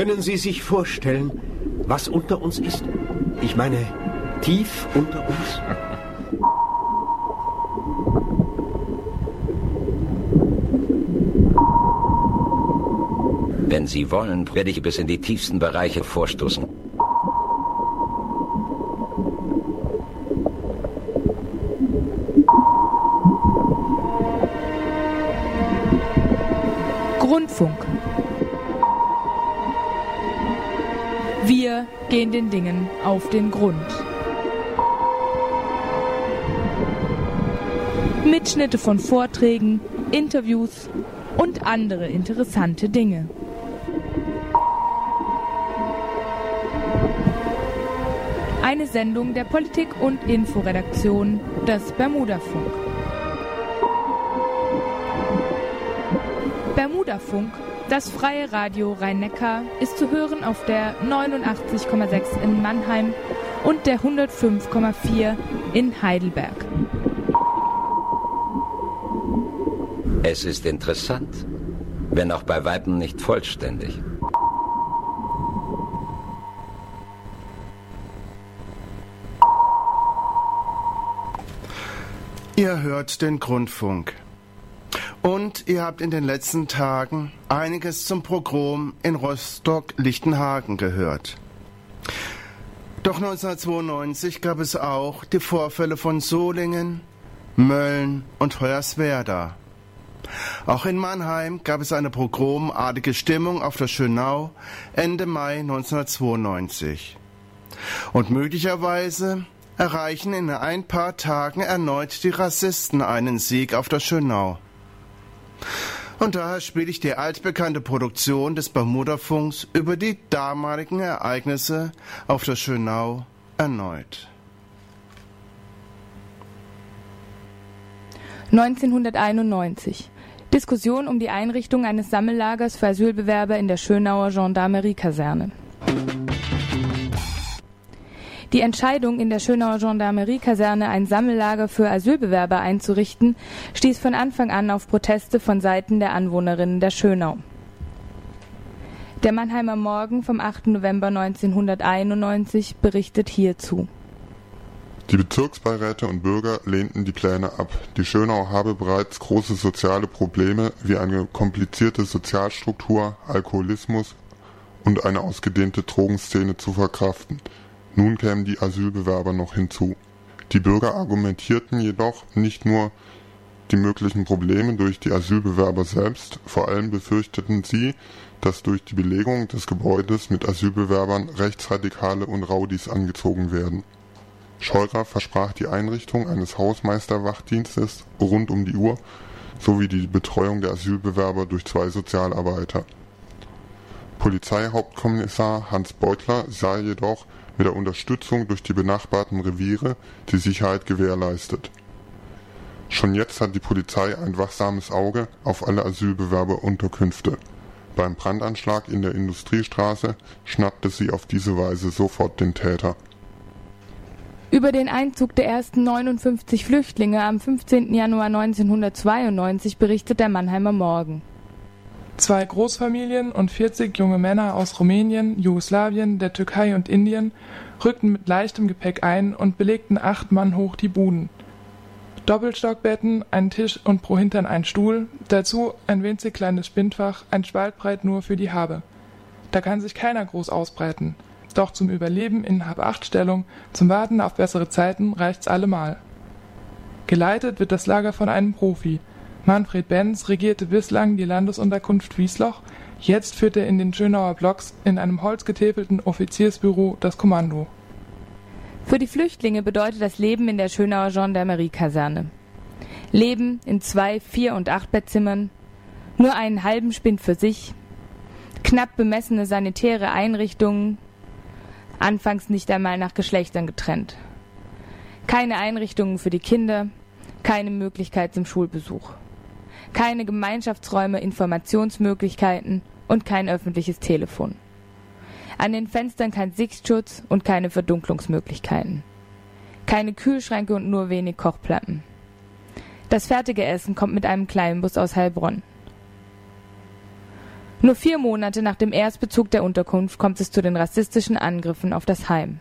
Können Sie sich vorstellen, was unter uns ist? Ich meine, tief unter uns? Wenn Sie wollen, werde ich bis in die tiefsten Bereiche vorstoßen. Auf den Grund. Mitschnitte von Vorträgen, Interviews und andere interessante Dinge. Eine Sendung der Politik- und Inforedaktion des Bermudafunk. Bermudafunk, das freie Radio Rhein-Neckar, ist zu hören auf der 89,6 in Mannheim und der 105,4 in Heidelberg. Es ist interessant, wenn auch bei Weitem nicht vollständig. Ihr hört den Grundfunk. Ihr habt in den letzten Tagen einiges zum Pogrom in Rostock-Lichtenhagen gehört. Doch 1992 gab es auch die Vorfälle von Solingen, Mölln und Hoyerswerda. Auch in Mannheim gab es eine pogromartige Stimmung auf der Schönau Ende Mai 1992. Und möglicherweise erreichen in ein paar Tagen erneut die Rassisten einen Sieg auf der Schönau. Und daher spiele ich die altbekannte Produktion des Bermudafunks über die damaligen Ereignisse auf der Schönau erneut. 1991. Diskussion um die Einrichtung eines Sammellagers für Asylbewerber in der Schönauer Gendarmerie-Kaserne. Die Entscheidung, in der Schönauer Gendarmerie-Kaserne ein Sammellager für Asylbewerber einzurichten, stieß von Anfang an auf Proteste von Seiten der Anwohnerinnen der Schönau. Der Mannheimer Morgen vom 8. November 1991 berichtet hierzu. Die Bezirksbeiräte und Bürger lehnten die Pläne ab. Die Schönau habe bereits große soziale Probleme wie eine komplizierte Sozialstruktur, Alkoholismus und eine ausgedehnte Drogenszene zu verkraften. Nun kämen die Asylbewerber noch hinzu. Die Bürger argumentierten jedoch nicht nur die möglichen Probleme durch die Asylbewerber selbst, vor allem befürchteten sie, dass durch die Belegung des Gebäudes mit Asylbewerbern Rechtsradikale und Raudis angezogen werden. Scheurer versprach die Einrichtung eines Hausmeisterwachdienstes rund um die Uhr sowie die Betreuung der Asylbewerber durch zwei Sozialarbeiter. Polizeihauptkommissar Hans Beutler sah jedoch mit der Unterstützung durch die benachbarten Reviere die Sicherheit gewährleistet. Schon jetzt hat die Polizei ein wachsames Auge auf alle Asylbewerberunterkünfte. Beim Brandanschlag in der Industriestraße schnappte sie auf diese Weise sofort den Täter. Über den Einzug der ersten 59 Flüchtlinge am 15. Januar 1992 berichtet der Mannheimer Morgen. Zwei Großfamilien und 40 junge Männer aus Rumänien, Jugoslawien, der Türkei und Indien rückten mit leichtem Gepäck ein und belegten acht Mann hoch die Buden. Doppelstockbetten, ein Tisch und pro Hintern ein Stuhl, dazu ein winzig kleines Spindfach, ein Spaltbreit nur für die Habe. Da kann sich keiner groß ausbreiten. Doch zum Überleben in Hab-Acht-Stellung, zum Warten auf bessere Zeiten reicht's allemal. Geleitet wird das Lager von einem Profi, Manfred Benz regierte bislang die Landesunterkunft Wiesloch, jetzt führt er in den Schönauer Blocks in einem holzgetäfelten Offiziersbüro das Kommando. Für die Flüchtlinge bedeutet das Leben in der Schönauer Gendarmerie-Kaserne. Leben in zwei, vier und acht Bettzimmern, nur einen halben Spind für sich, knapp bemessene sanitäre Einrichtungen, anfangs nicht einmal nach Geschlechtern getrennt. Keine Einrichtungen für die Kinder, keine Möglichkeit zum Schulbesuch keine Gemeinschaftsräume, Informationsmöglichkeiten und kein öffentliches Telefon. An den Fenstern kein Sichtschutz und keine Verdunklungsmöglichkeiten. Keine Kühlschränke und nur wenig Kochplatten. Das fertige Essen kommt mit einem kleinen Bus aus Heilbronn. Nur vier Monate nach dem Erstbezug der Unterkunft kommt es zu den rassistischen Angriffen auf das Heim.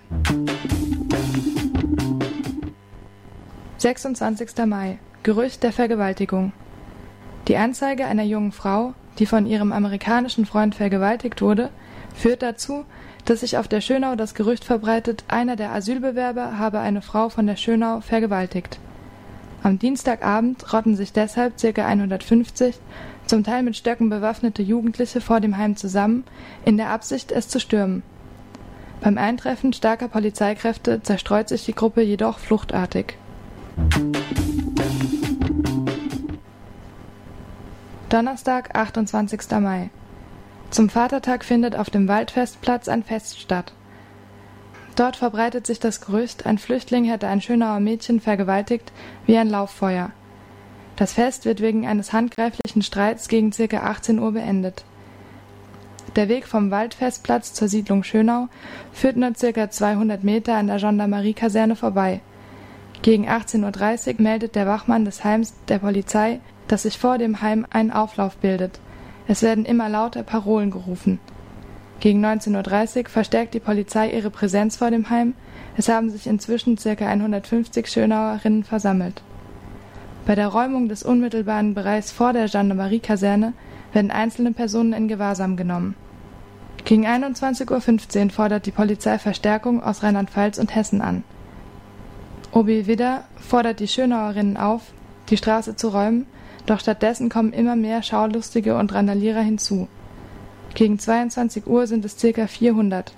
26. Mai. Gerücht der Vergewaltigung. Die Anzeige einer jungen Frau, die von ihrem amerikanischen Freund vergewaltigt wurde, führt dazu, dass sich auf der Schönau das Gerücht verbreitet, einer der Asylbewerber habe eine Frau von der Schönau vergewaltigt. Am Dienstagabend rotten sich deshalb ca. 150, zum Teil mit Stöcken bewaffnete Jugendliche vor dem Heim zusammen, in der Absicht, es zu stürmen. Beim Eintreffen starker Polizeikräfte zerstreut sich die Gruppe jedoch fluchtartig. Donnerstag, 28. Mai. Zum Vatertag findet auf dem Waldfestplatz ein Fest statt. Dort verbreitet sich das Gerücht, ein Flüchtling hätte ein Schönauer Mädchen vergewaltigt wie ein Lauffeuer. Das Fest wird wegen eines handgreiflichen Streits gegen ca. 18 Uhr beendet. Der Weg vom Waldfestplatz zur Siedlung Schönau führt nur ca. 200 Meter an der Gendarmeriekaserne vorbei. Gegen 18.30 Uhr meldet der Wachmann des Heims der Polizei, dass sich vor dem Heim ein Auflauf bildet. Es werden immer lauter Parolen gerufen. Gegen 19.30 Uhr verstärkt die Polizei ihre Präsenz vor dem Heim. Es haben sich inzwischen ca. 150 Schönauerinnen versammelt. Bei der Räumung des unmittelbaren Bereichs vor der Gendarmeriekaserne werden einzelne Personen in Gewahrsam genommen. Gegen 21.15 Uhr fordert die Polizei Verstärkung aus Rheinland-Pfalz und Hessen an. OB Widder fordert die Schönauerinnen auf, die Straße zu räumen doch stattdessen kommen immer mehr Schaulustige und Randalierer hinzu. Gegen 22 Uhr sind es circa 400.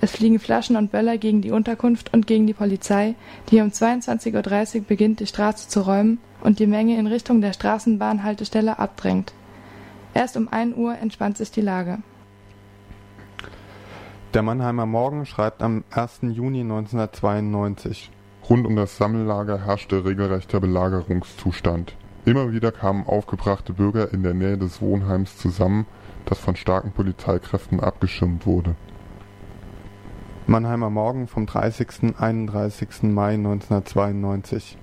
Es fliegen Flaschen und Böller gegen die Unterkunft und gegen die Polizei, die um 22.30 Uhr beginnt, die Straße zu räumen und die Menge in Richtung der Straßenbahnhaltestelle abdrängt. Erst um 1 Uhr entspannt sich die Lage. Der Mannheimer Morgen schreibt am 1. Juni 1992. Rund um das Sammellager herrschte regelrechter Belagerungszustand. Immer wieder kamen aufgebrachte Bürger in der Nähe des Wohnheims zusammen, das von starken Polizeikräften abgeschirmt wurde. Mannheimer Morgen vom 30. 31. Mai 1992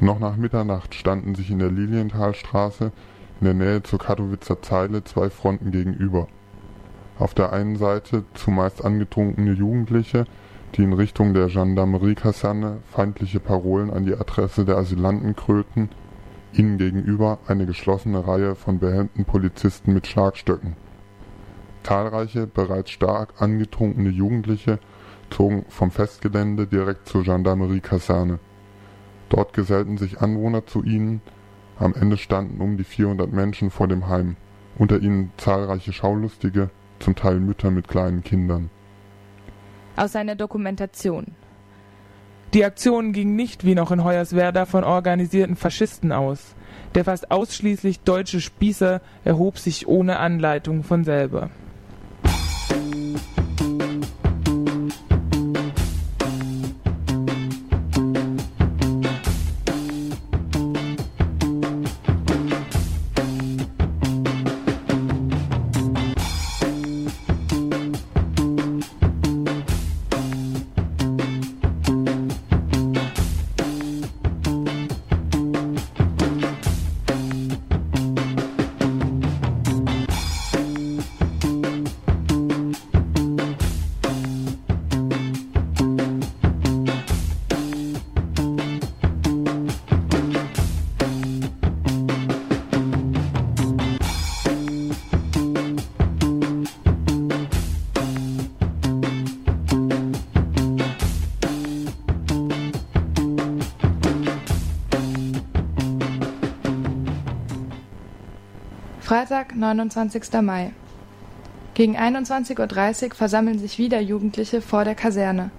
Noch nach Mitternacht standen sich in der Lilienthalstraße in der Nähe zur Katowitzer Zeile zwei Fronten gegenüber. Auf der einen Seite zumeist angetrunkene Jugendliche, die in Richtung der Gendarmeriekaserne feindliche Parolen an die Adresse der Asylanten krölten ihnen gegenüber eine geschlossene Reihe von behelmten Polizisten mit Schlagstöcken. Zahlreiche, bereits stark angetrunkene Jugendliche zogen vom Festgelände direkt zur Gendarmeriekaserne. Dort gesellten sich Anwohner zu ihnen, am Ende standen um die 400 Menschen vor dem Heim, unter ihnen zahlreiche Schaulustige, zum Teil Mütter mit kleinen Kindern. Aus seiner Dokumentation die Aktion ging nicht wie noch in Hoyerswerda von organisierten Faschisten aus. Der fast ausschließlich deutsche Spießer erhob sich ohne Anleitung von selber Freitag, 29. Mai. Gegen 21.30 Uhr versammeln sich wieder Jugendliche vor der Kaserne.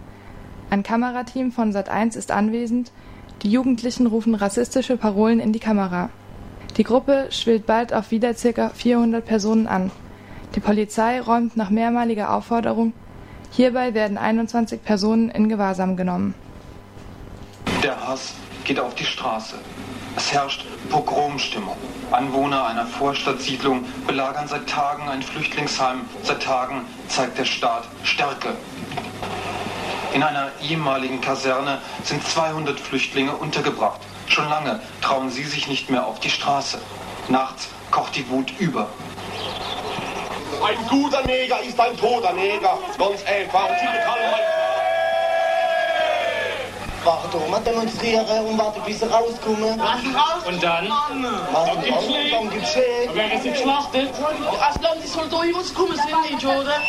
Ein Kamerateam von Sat1 ist anwesend. Die Jugendlichen rufen rassistische Parolen in die Kamera. Die Gruppe schwillt bald auf wieder ca. 400 Personen an. Die Polizei räumt nach mehrmaliger Aufforderung. Hierbei werden 21 Personen in Gewahrsam genommen. Der Hass geht auf die Straße. Es herrscht Pogromstimmung. Anwohner einer Vorstadtsiedlung belagern seit Tagen ein Flüchtlingsheim. Seit Tagen zeigt der Staat Stärke. In einer ehemaligen Kaserne sind 200 Flüchtlinge untergebracht. Schon lange trauen sie sich nicht mehr auf die Straße. Nachts kocht die Wut über. Ein guter Neger ist ein toter Neger. Ganz einfach. Und Sie bekommen mal Warte, mal demonstrieren und warte, bis sie rauskommen. Und dann? Dann gibt's Schläge. Dann gibt's Schläge. Wer ist geschlachtet? Als lang die soll durch uns kommen, sind nicht, oder?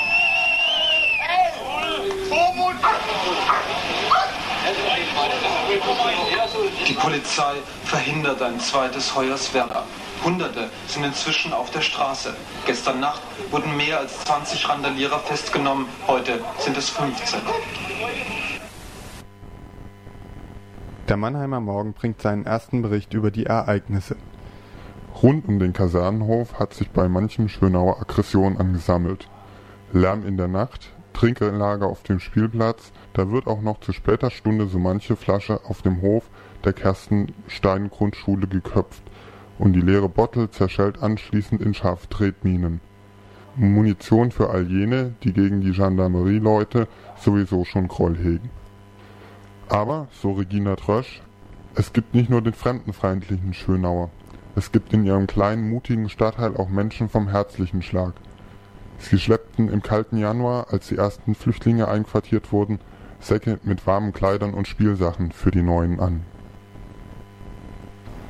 Die Polizei verhindert ein zweites Hoyerswerda. Hunderte sind inzwischen auf der Straße. Gestern Nacht wurden mehr als 20 Randalierer festgenommen. Heute sind es 15. Der Mannheimer Morgen bringt seinen ersten Bericht über die Ereignisse. Rund um den Kasernenhof hat sich bei manchen Schönauer Aggression angesammelt. Lärm in der Nacht, Trinkanlage auf dem Spielplatz, da wird auch noch zu später Stunde so manche Flasche auf dem Hof der Kerstenstein-Grundschule geköpft und die leere Bottle zerschellt anschließend in scharfe Tretminen. Munition für all jene, die gegen die Gendarmerieleute sowieso schon Groll hegen. Aber, so Regina Trösch, es gibt nicht nur den fremdenfeindlichen Schönauer. Es gibt in ihrem kleinen, mutigen Stadtteil auch Menschen vom herzlichen Schlag. Sie schleppten im kalten Januar, als die ersten Flüchtlinge einquartiert wurden, Säcke mit warmen Kleidern und Spielsachen für die Neuen an.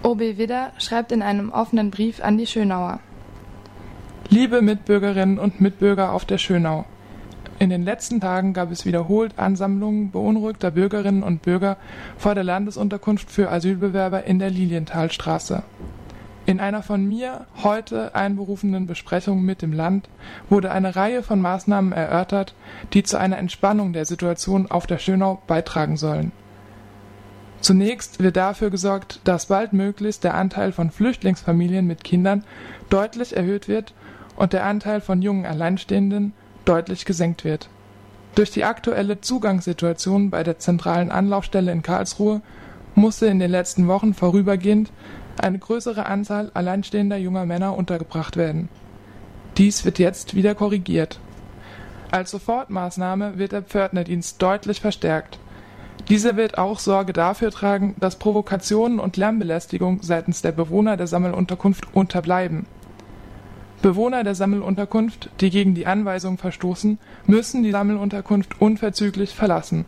OB Widder schreibt in einem offenen Brief an die Schönauer. Liebe Mitbürgerinnen und Mitbürger auf der Schönau. In den letzten Tagen gab es wiederholt Ansammlungen beunruhigter Bürgerinnen und Bürger vor der Landesunterkunft für Asylbewerber in der Lilienthalstraße. In einer von mir heute einberufenen Besprechung mit dem Land wurde eine Reihe von Maßnahmen erörtert, die zu einer Entspannung der Situation auf der Schönau beitragen sollen. Zunächst wird dafür gesorgt, dass baldmöglichst der Anteil von Flüchtlingsfamilien mit Kindern deutlich erhöht wird und der Anteil von jungen Alleinstehenden deutlich gesenkt wird. Durch die aktuelle Zugangssituation bei der zentralen Anlaufstelle in Karlsruhe musste in den letzten Wochen vorübergehend eine größere Anzahl alleinstehender junger Männer untergebracht werden. Dies wird jetzt wieder korrigiert. Als Sofortmaßnahme wird der Pförtnerdienst deutlich verstärkt. Dieser wird auch Sorge dafür tragen, dass Provokationen und Lärmbelästigung seitens der Bewohner der Sammelunterkunft unterbleiben. Bewohner der Sammelunterkunft, die gegen die Anweisung verstoßen, müssen die Sammelunterkunft unverzüglich verlassen.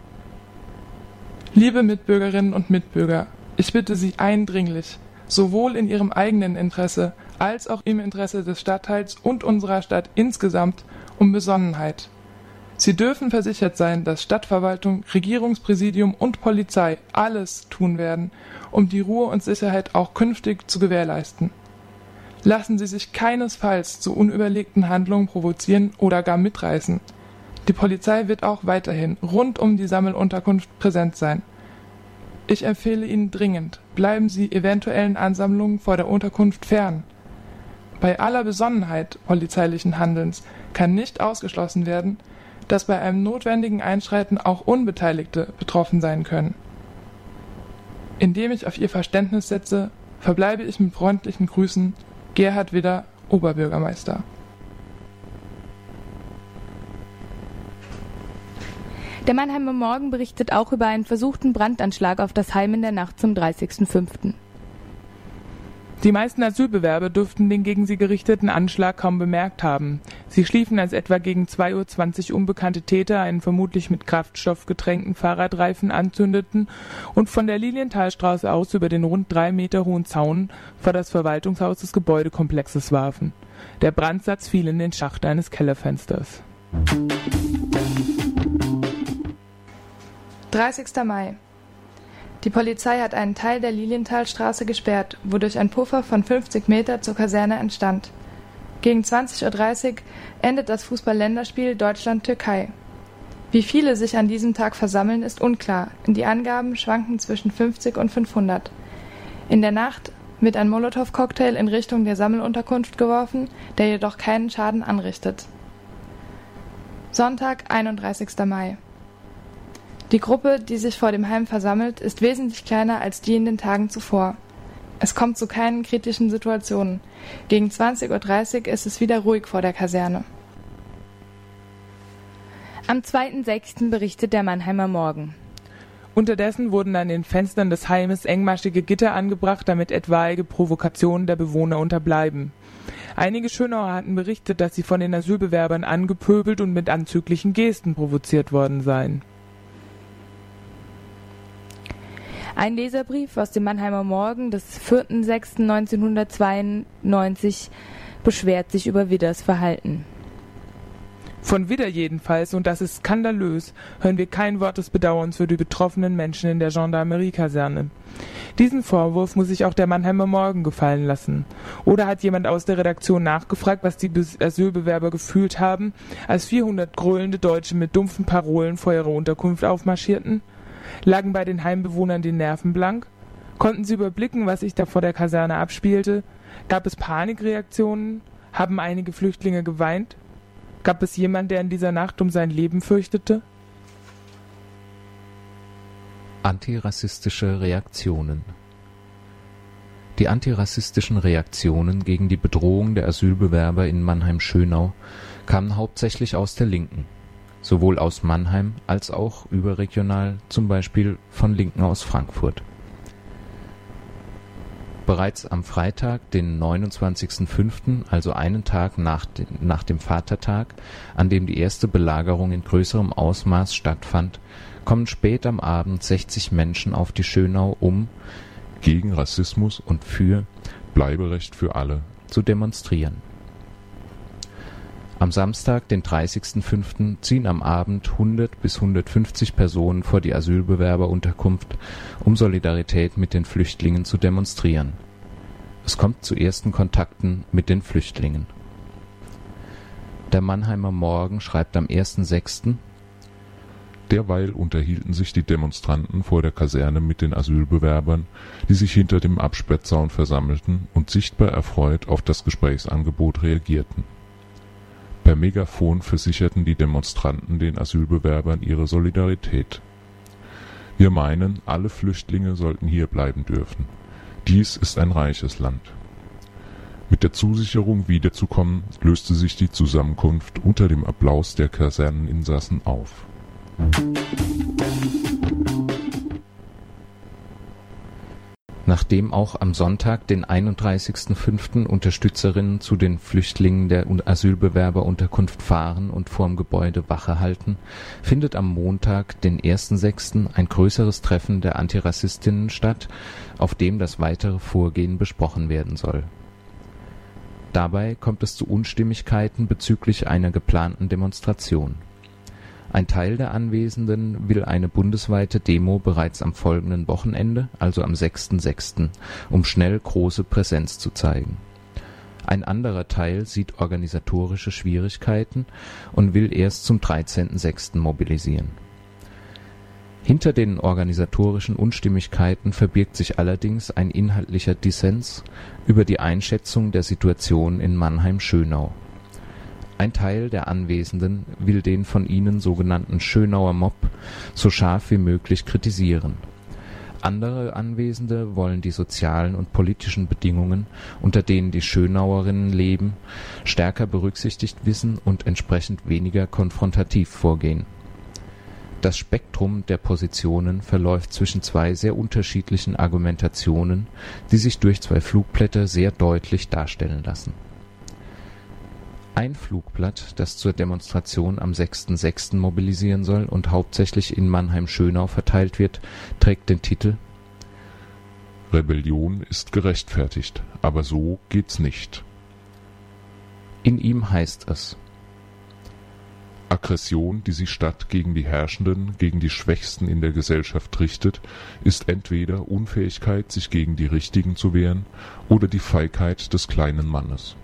Liebe Mitbürgerinnen und Mitbürger, ich bitte Sie eindringlich, sowohl in Ihrem eigenen Interesse als auch im Interesse des Stadtteils und unserer Stadt insgesamt um Besonnenheit. Sie dürfen versichert sein, dass Stadtverwaltung, Regierungspräsidium und Polizei alles tun werden, um die Ruhe und Sicherheit auch künftig zu gewährleisten. Lassen Sie sich keinesfalls zu unüberlegten Handlungen provozieren oder gar mitreißen. Die Polizei wird auch weiterhin rund um die Sammelunterkunft präsent sein. Ich empfehle Ihnen dringend, bleiben Sie eventuellen Ansammlungen vor der Unterkunft fern. Bei aller Besonnenheit polizeilichen Handelns kann nicht ausgeschlossen werden, dass bei einem notwendigen Einschreiten auch Unbeteiligte betroffen sein können. Indem ich auf Ihr Verständnis setze, verbleibe ich mit freundlichen Grüßen Gerhard Widder, Oberbürgermeister. Der Mannheimer Morgen berichtet auch über einen versuchten Brandanschlag auf das Heim in der Nacht zum 30.05. Die meisten Asylbewerber dürften den gegen sie gerichteten Anschlag kaum bemerkt haben. Sie schliefen, als etwa gegen 2.20 Uhr unbekannte Täter einen vermutlich mit Kraftstoff getränkten Fahrradreifen anzündeten und von der Lilienthalstraße aus über den rund drei Meter hohen Zaun vor das Verwaltungshaus des Gebäudekomplexes warfen. Der Brandsatz fiel in den Schacht eines Kellerfensters. 30. Mai. Die Polizei hat einen Teil der Lilienthalstraße gesperrt, wodurch ein Puffer von 50 Meter zur Kaserne entstand. Gegen 20.30 Uhr endet das Fußball-Länderspiel Deutschland-Türkei. Wie viele sich an diesem Tag versammeln, ist unklar. Die Angaben schwanken zwischen 50 und 500. In der Nacht wird ein Molotow-Cocktail in Richtung der Sammelunterkunft geworfen, der jedoch keinen Schaden anrichtet. Sonntag, 31. Mai. Die Gruppe, die sich vor dem Heim versammelt, ist wesentlich kleiner als die in den Tagen zuvor. Es kommt zu keinen kritischen Situationen. Gegen 20.30 Uhr ist es wieder ruhig vor der Kaserne. Am 2.6. berichtet der Mannheimer Morgen. Unterdessen wurden an den Fenstern des Heimes engmaschige Gitter angebracht, damit etwaige Provokationen der Bewohner unterbleiben. Einige Schönauer hatten berichtet, dass sie von den Asylbewerbern angepöbelt und mit anzüglichen Gesten provoziert worden seien. Ein Leserbrief aus dem Mannheimer Morgen des 4.6.1992 beschwert sich über Widders Verhalten. Von Widder jedenfalls, und das ist skandalös, hören wir kein Wort des Bedauerns für die betroffenen Menschen in der Gendarmerie-Kaserne. Diesen Vorwurf muss sich auch der Mannheimer Morgen gefallen lassen. Oder hat jemand aus der Redaktion nachgefragt, was die Asylbewerber gefühlt haben, als 400 gröhlende Deutsche mit dumpfen Parolen vor ihrer Unterkunft aufmarschierten? Lagen bei den Heimbewohnern die Nerven blank? Konnten sie überblicken, was sich da vor der Kaserne abspielte? Gab es Panikreaktionen? Haben einige Flüchtlinge geweint? Gab es jemand, der in dieser Nacht um sein Leben fürchtete? Antirassistische Reaktionen Die antirassistischen Reaktionen gegen die Bedrohung der Asylbewerber in Mannheim-Schönau kamen hauptsächlich aus der Linken, sowohl aus Mannheim als auch überregional, zum Beispiel von Linken aus Frankfurt Bereits am Freitag, den 29.05., also einen Tag nach dem Vatertag, an dem die erste Belagerung in größerem Ausmaß stattfand, kommen spät am Abend 60 Menschen auf die Schönau, um „ gegen Rassismus und für Bleiberecht für alle “zu demonstrieren. Am Samstag, den 30.05., ziehen am Abend 100 bis 150 Personen vor die Asylbewerberunterkunft, um Solidarität mit den Flüchtlingen zu demonstrieren. Es kommt zu ersten Kontakten mit den Flüchtlingen. Der Mannheimer Morgen schreibt am 1.06. Derweil unterhielten sich die Demonstranten vor der Kaserne mit den Asylbewerbern, die sich hinter dem Absperrzaun versammelten und sichtbar erfreut auf das Gesprächsangebot reagierten Per Megafon versicherten die Demonstranten den Asylbewerbern ihre Solidarität. „ Wir meinen, alle Flüchtlinge sollten hier bleiben dürfen. Dies ist ein reiches Land. “Mit der Zusicherung wiederzukommen, löste sich die Zusammenkunft unter dem Applaus der Kaserneninsassen auf Nachdem auch am Sonntag, den 31.05., Unterstützerinnen zu den Flüchtlingen der Asylbewerberunterkunft fahren und vorm Gebäude Wache halten, findet am Montag, den 1.06., ein größeres Treffen der Antirassistinnen statt, auf dem das weitere Vorgehen besprochen werden soll. Dabei kommt es zu Unstimmigkeiten bezüglich einer geplanten Demonstration ein Teil der Anwesenden will eine bundesweite Demo bereits am folgenden Wochenende, also am 6.6., um schnell große Präsenz zu zeigen. Ein anderer Teil sieht organisatorische Schwierigkeiten und will erst zum 13.6. mobilisieren. Hinter den organisatorischen Unstimmigkeiten verbirgt sich allerdings ein inhaltlicher Dissens über die Einschätzung der Situation in Mannheim-Schönau ein Teil der Anwesenden will den von ihnen sogenannten Schönauer Mob so scharf wie möglich kritisieren. Andere Anwesende wollen die sozialen und politischen Bedingungen, unter denen die Schönauerinnen leben, stärker berücksichtigt wissen und entsprechend weniger konfrontativ vorgehen. Das Spektrum der Positionen verläuft zwischen zwei sehr unterschiedlichen Argumentationen, die sich durch zwei Flugblätter sehr deutlich darstellen lassen ein Flugblatt, das zur Demonstration am 6.6. mobilisieren soll und hauptsächlich in Mannheim-Schönau verteilt wird, trägt den Titel Rebellion ist gerechtfertigt, aber so geht's nicht. In ihm heißt es Aggression, die sich statt gegen die Herrschenden gegen die Schwächsten in der Gesellschaft richtet, ist entweder Unfähigkeit, sich gegen die Richtigen zu wehren, oder die Feigheit des kleinen Mannes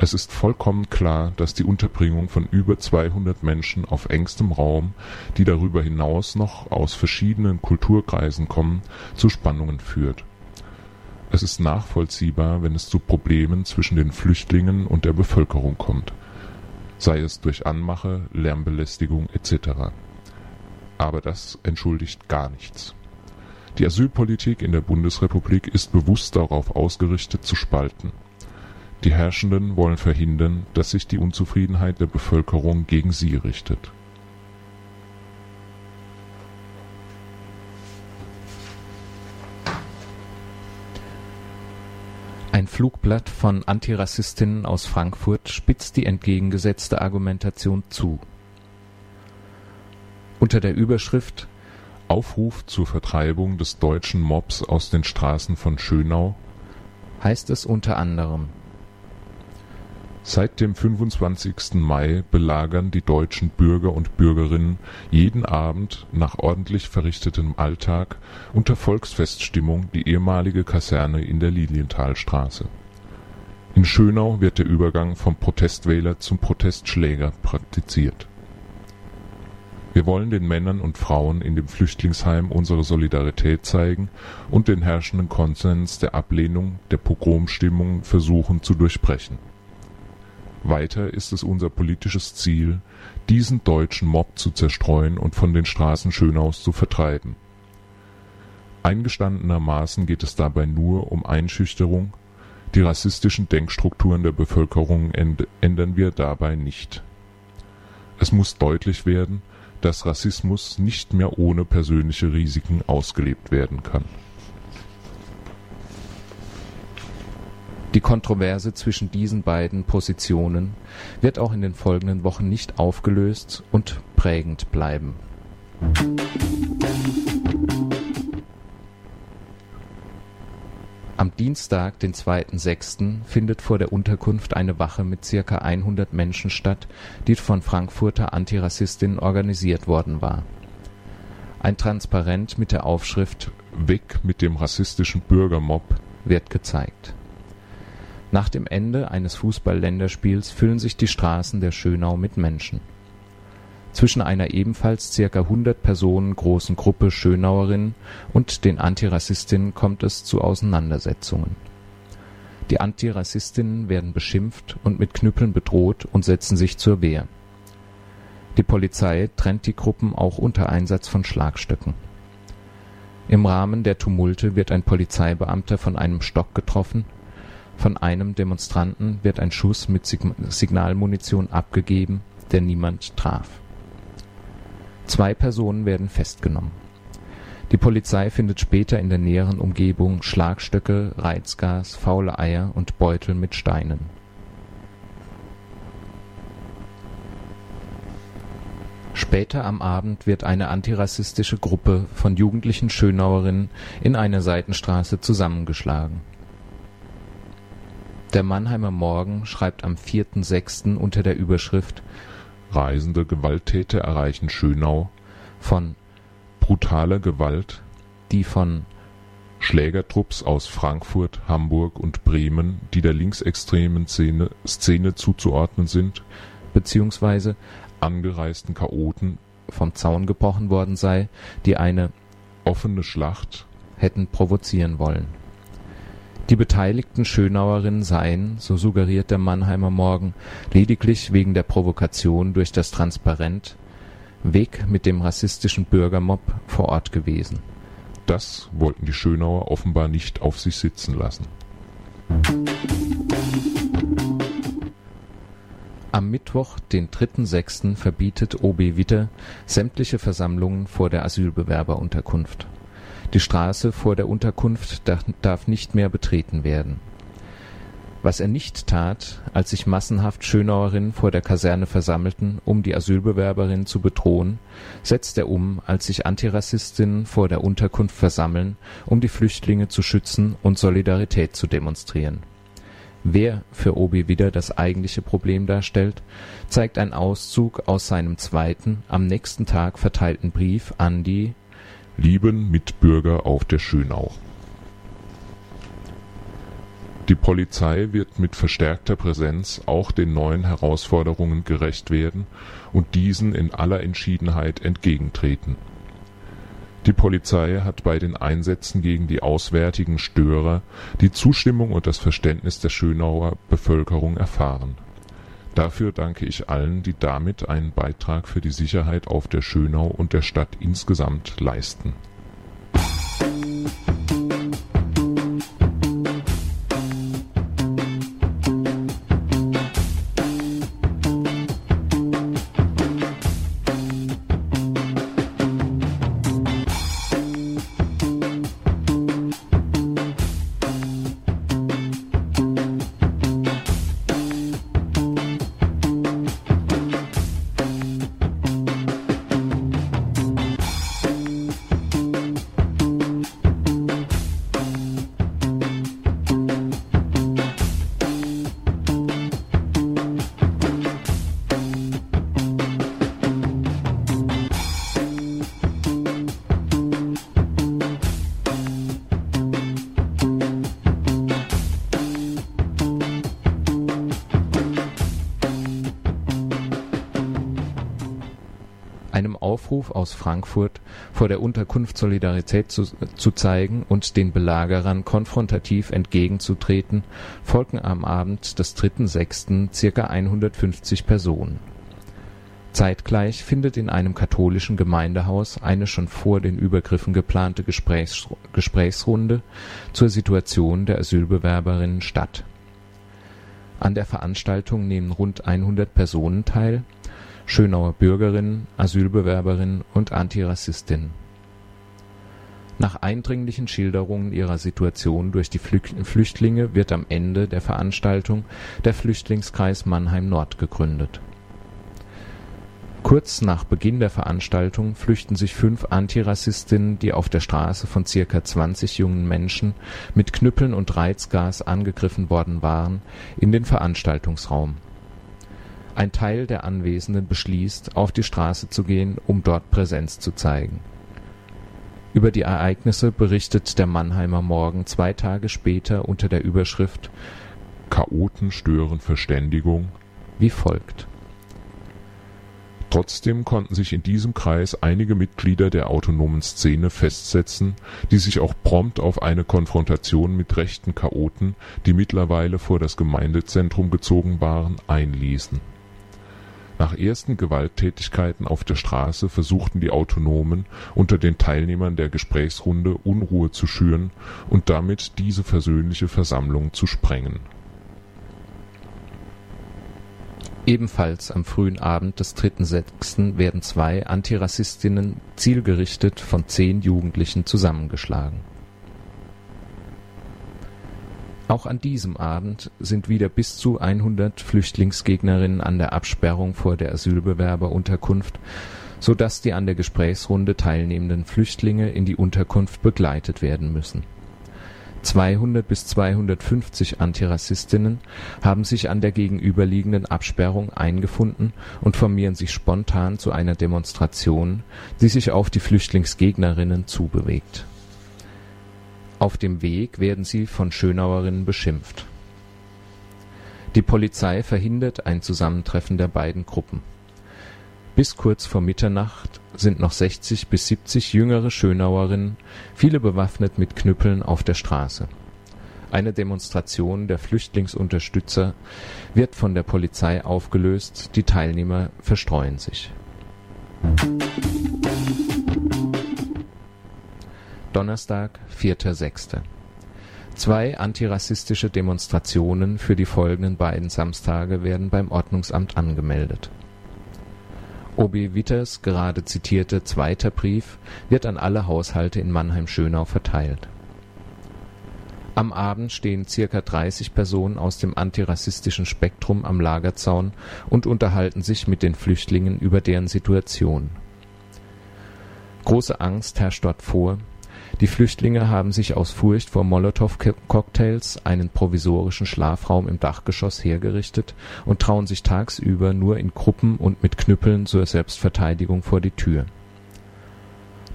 es ist vollkommen klar, dass die Unterbringung von über 200 Menschen auf engstem Raum, die darüber hinaus noch aus verschiedenen Kulturkreisen kommen, zu Spannungen führt. Es ist nachvollziehbar, wenn es zu Problemen zwischen den Flüchtlingen und der Bevölkerung kommt, sei es durch Anmache, Lärmbelästigung etc. Aber das entschuldigt gar nichts. Die Asylpolitik in der Bundesrepublik ist bewusst darauf ausgerichtet zu spalten die Herrschenden wollen verhindern, dass sich die Unzufriedenheit der Bevölkerung gegen sie richtet. Ein Flugblatt von Antirassistinnen aus Frankfurt spitzt die entgegengesetzte Argumentation zu. Unter der Überschrift Aufruf zur Vertreibung des deutschen Mobs aus den Straßen von Schönau heißt es unter anderem Seit dem 25. Mai belagern die deutschen Bürger und Bürgerinnen jeden Abend nach ordentlich verrichtetem Alltag unter Volksfeststimmung die ehemalige Kaserne in der Lilienthalstraße. In Schönau wird der Übergang vom Protestwähler zum Protestschläger praktiziert. Wir wollen den Männern und Frauen in dem Flüchtlingsheim unsere Solidarität zeigen und den herrschenden Konsens der Ablehnung der Pogromstimmung versuchen zu durchbrechen weiter ist es unser politisches Ziel, diesen deutschen Mob zu zerstreuen und von den Straßen Schönaus zu vertreiben. Eingestandenermaßen geht es dabei nur um Einschüchterung, die rassistischen Denkstrukturen der Bevölkerung ändern wir dabei nicht. Es muss deutlich werden, dass Rassismus nicht mehr ohne persönliche Risiken ausgelebt werden kann Die Kontroverse zwischen diesen beiden Positionen wird auch in den folgenden Wochen nicht aufgelöst und prägend bleiben. Am Dienstag, den 2.6., findet vor der Unterkunft eine Wache mit circa 100 Menschen statt, die von Frankfurter Antirassistinnen organisiert worden war. Ein Transparent mit der Aufschrift Weg mit dem rassistischen Bürgermob wird gezeigt nach dem Ende eines Fußball-Länderspiels füllen sich die Straßen der Schönau mit Menschen. Zwischen einer ebenfalls circa 100 Personen großen Gruppe Schönauerinnen und den Antirassistinnen kommt es zu Auseinandersetzungen. Die Antirassistinnen werden beschimpft und mit Knüppeln bedroht und setzen sich zur Wehr. Die Polizei trennt die Gruppen auch unter Einsatz von Schlagstöcken. Im Rahmen der Tumulte wird ein Polizeibeamter von einem Stock getroffen von einem Demonstranten wird ein Schuss mit Signalmunition abgegeben, der niemand traf. Zwei Personen werden festgenommen. Die Polizei findet später in der näheren Umgebung Schlagstöcke, Reizgas, faule Eier und Beutel mit Steinen. Später am Abend wird eine antirassistische Gruppe von jugendlichen Schönauerinnen in einer Seitenstraße zusammengeschlagen der Mannheimer Morgen schreibt am 4.6. unter der Überschrift Reisende Gewalttäter erreichen Schönau von brutaler Gewalt, die von Schlägertrupps aus Frankfurt, Hamburg und Bremen, die der linksextremen Szene, Szene zuzuordnen sind, beziehungsweise angereisten Chaoten vom Zaun gebrochen worden sei, die eine offene Schlacht hätten provozieren wollen die beteiligten Schönauerinnen seien, so suggeriert der Mannheimer Morgen, lediglich wegen der Provokation durch das Transparent Weg mit dem rassistischen Bürgermob vor Ort gewesen. Das wollten die Schönauer offenbar nicht auf sich sitzen lassen. Am Mittwoch, den 3.6., verbietet OB Witter sämtliche Versammlungen vor der Asylbewerberunterkunft die Straße vor der Unterkunft darf nicht mehr betreten werden. Was er nicht tat, als sich massenhaft Schönauerinnen vor der Kaserne versammelten, um die Asylbewerberin zu bedrohen, setzt er um, als sich Antirassistinnen vor der Unterkunft versammeln, um die Flüchtlinge zu schützen und Solidarität zu demonstrieren. Wer für Obi wieder das eigentliche Problem darstellt, zeigt ein Auszug aus seinem zweiten, am nächsten Tag verteilten Brief an die lieben Mitbürger auf der Schönau. Die Polizei wird mit verstärkter Präsenz auch den neuen Herausforderungen gerecht werden und diesen in aller Entschiedenheit entgegentreten. Die Polizei hat bei den Einsätzen gegen die auswärtigen Störer die Zustimmung und das Verständnis der Schönauer Bevölkerung erfahren Dafür danke ich allen, die damit einen Beitrag für die Sicherheit auf der Schönau und der Stadt insgesamt leisten Frankfurt, vor der Unterkunft Solidarität zu, zu zeigen und den Belagerern konfrontativ entgegenzutreten, folgten am Abend des 3.6. circa 150 Personen. Zeitgleich findet in einem katholischen Gemeindehaus eine schon vor den Übergriffen geplante Gesprächs Gesprächsrunde zur Situation der Asylbewerberinnen statt. An der Veranstaltung nehmen rund 100 Personen teil, Schönauer Bürgerinnen, Asylbewerberinnen und Antirassistinnen. Nach eindringlichen Schilderungen ihrer Situation durch die Flüchtlinge wird am Ende der Veranstaltung der Flüchtlingskreis Mannheim-Nord gegründet. Kurz nach Beginn der Veranstaltung flüchten sich fünf Antirassistinnen, die auf der Straße von circa 20 jungen Menschen mit Knüppeln und Reizgas angegriffen worden waren, in den Veranstaltungsraum. Ein Teil der Anwesenden beschließt, auf die Straße zu gehen, um dort Präsenz zu zeigen. Über die Ereignisse berichtet der Mannheimer Morgen zwei Tage später unter der Überschrift Chaoten stören Verständigung wie folgt Trotzdem konnten sich in diesem Kreis einige Mitglieder der autonomen Szene festsetzen, die sich auch prompt auf eine Konfrontation mit rechten Chaoten, die mittlerweile vor das Gemeindezentrum gezogen waren, einließen. Nach ersten Gewalttätigkeiten auf der Straße versuchten die Autonomen unter den Teilnehmern der Gesprächsrunde Unruhe zu schüren und damit diese versöhnliche Versammlung zu sprengen Ebenfalls am frühen Abend des 3.6. werden zwei Antirassistinnen zielgerichtet von zehn Jugendlichen zusammengeschlagen. Auch an diesem Abend sind wieder bis zu 100 Flüchtlingsgegnerinnen an der Absperrung vor der Asylbewerberunterkunft, so dass die an der Gesprächsrunde teilnehmenden Flüchtlinge in die Unterkunft begleitet werden müssen 200 bis 250 Antirassistinnen haben sich an der gegenüberliegenden Absperrung eingefunden und formieren sich spontan zu einer Demonstration, die sich auf die Flüchtlingsgegnerinnen zubewegt. Auf dem Weg werden sie von Schönauerinnen beschimpft. Die Polizei verhindert ein Zusammentreffen der beiden Gruppen bis kurz vor Mitternacht sind noch 60 bis 70 jüngere Schönauerinnen, viele bewaffnet mit Knüppeln, auf der Straße. Eine Demonstration der Flüchtlingsunterstützer wird von der Polizei aufgelöst, die Teilnehmer verstreuen sich. Donnerstag, 4.6. Zwei antirassistische Demonstrationen für die folgenden beiden Samstage werden beim Ordnungsamt angemeldet Obi Witters gerade zitierte zweiter Brief wird an alle Haushalte in Mannheim-Schönau verteilt. Am Abend stehen circa 30 Personen aus dem antirassistischen Spektrum am Lagerzaun und unterhalten sich mit den Flüchtlingen über deren Situation. Große Angst herrscht dort vor die Flüchtlinge haben sich aus Furcht vor Molotow-Cocktails einen provisorischen Schlafraum im Dachgeschoss hergerichtet und trauen sich tagsüber nur in Gruppen und mit Knüppeln zur Selbstverteidigung vor die Tür.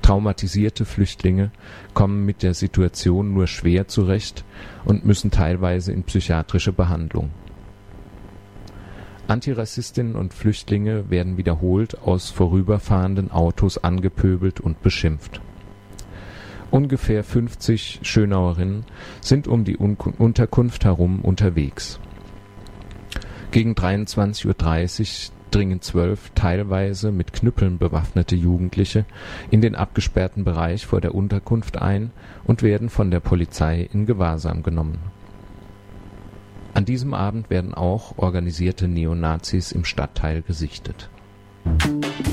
Traumatisierte Flüchtlinge kommen mit der Situation nur schwer zurecht und müssen teilweise in psychiatrische Behandlung. Antirassistinnen und Flüchtlinge werden wiederholt aus vorüberfahrenden Autos angepöbelt und beschimpft Ungefähr 50 Schönauerinnen sind um die Unterkunft herum unterwegs. Gegen 23:30 Uhr dringen zwölf teilweise mit Knüppeln bewaffnete Jugendliche in den abgesperrten Bereich vor der Unterkunft ein und werden von der Polizei in Gewahrsam genommen. An diesem Abend werden auch organisierte Neonazis im Stadtteil gesichtet am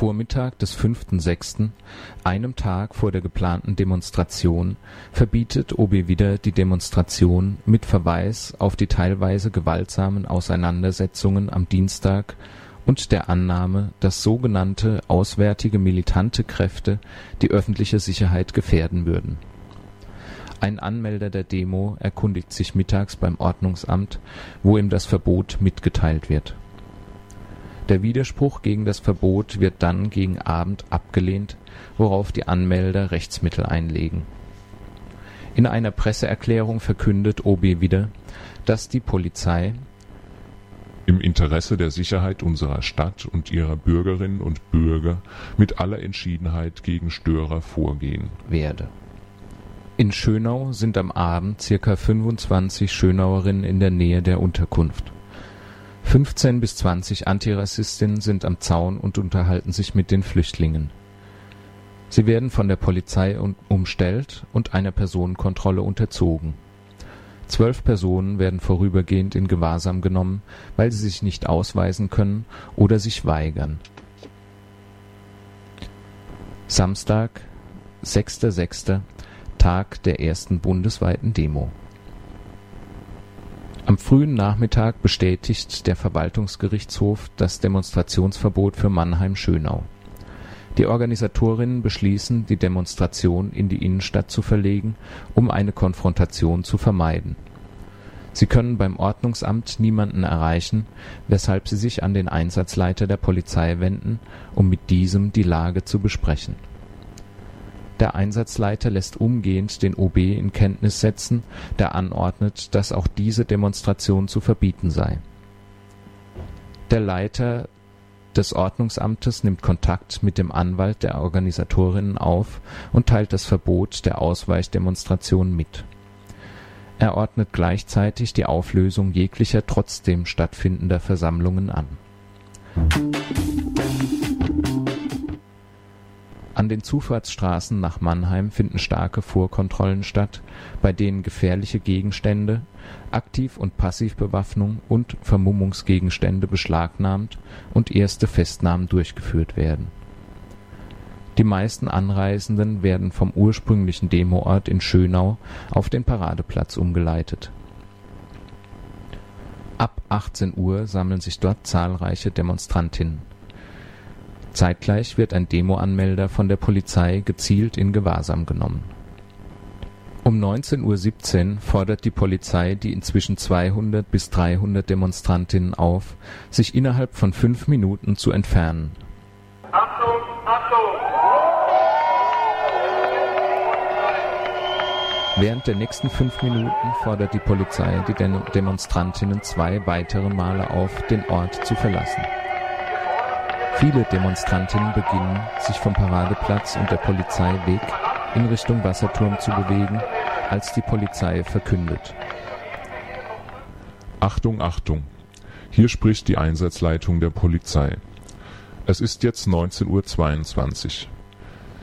Vormittag des 5.6., einem Tag vor der geplanten Demonstration, verbietet OB Widder die Demonstration mit Verweis auf die teilweise gewaltsamen Auseinandersetzungen am Dienstag und der Annahme, dass sogenannte auswärtige militante Kräfte die öffentliche Sicherheit gefährden würden. Ein Anmelder der Demo erkundigt sich mittags beim Ordnungsamt, wo ihm das Verbot mitgeteilt wird der Widerspruch gegen das Verbot wird dann gegen Abend abgelehnt, worauf die Anmelder Rechtsmittel einlegen. In einer Presseerklärung verkündet OB Widder, dass die Polizei im Interesse der Sicherheit unserer Stadt und ihrer Bürgerinnen und Bürger mit aller Entschiedenheit gegen Störer vorgehen werde. In Schönau sind am Abend circa 25 Schönauerinnen in der Nähe der Unterkunft. 15 bis 20 Antirassistinnen sind am Zaun und unterhalten sich mit den Flüchtlingen. Sie werden von der Polizei umstellt und einer Personenkontrolle unterzogen. Zwölf Personen werden vorübergehend in Gewahrsam genommen, weil sie sich nicht ausweisen können oder sich weigern. Samstag, 6.6., Tag der ersten bundesweiten Demo. Am frühen Nachmittag bestätigt der Verwaltungsgerichtshof das Demonstrationsverbot für Mannheim-Schönau. Die Organisatorinnen beschließen, die Demonstration in die Innenstadt zu verlegen, um eine Konfrontation zu vermeiden. Sie können beim Ordnungsamt niemanden erreichen, weshalb sie sich an den Einsatzleiter der Polizei wenden, um mit diesem die Lage zu besprechen. Der Einsatzleiter lässt umgehend den OB in Kenntnis setzen, der anordnet, dass auch diese Demonstration zu verbieten sei. Der Leiter des Ordnungsamtes nimmt Kontakt mit dem Anwalt der Organisatorinnen auf und teilt das Verbot der Ausweichdemonstration mit. Er ordnet gleichzeitig die Auflösung jeglicher trotzdem stattfindender Versammlungen an. An den Zufahrtsstraßen nach Mannheim finden starke Vorkontrollen statt, bei denen gefährliche Gegenstände, Aktiv und Passivbewaffnung und Vermummungsgegenstände beschlagnahmt und erste Festnahmen durchgeführt werden. Die meisten Anreisenden werden vom ursprünglichen Demoort in Schönau auf den Paradeplatz umgeleitet. Ab 18 Uhr sammeln sich dort zahlreiche Demonstrantinnen. Zeitgleich wird ein Demoanmelder von der Polizei gezielt in Gewahrsam genommen. Um 19:17 Uhr fordert die Polizei die inzwischen 200 bis 300 Demonstrantinnen auf, sich innerhalb von fünf Minuten zu entfernen. Achtung, Achtung! Während der nächsten fünf Minuten fordert die Polizei die Demonstrantinnen zwei weitere Male auf, den Ort zu verlassen. Viele Demonstrantinnen beginnen, sich vom Paradeplatz und der Polizeiweg in Richtung Wasserturm zu bewegen, als die Polizei verkündet. Achtung, Achtung! Hier spricht die Einsatzleitung der Polizei. Es ist jetzt 19.22 Uhr.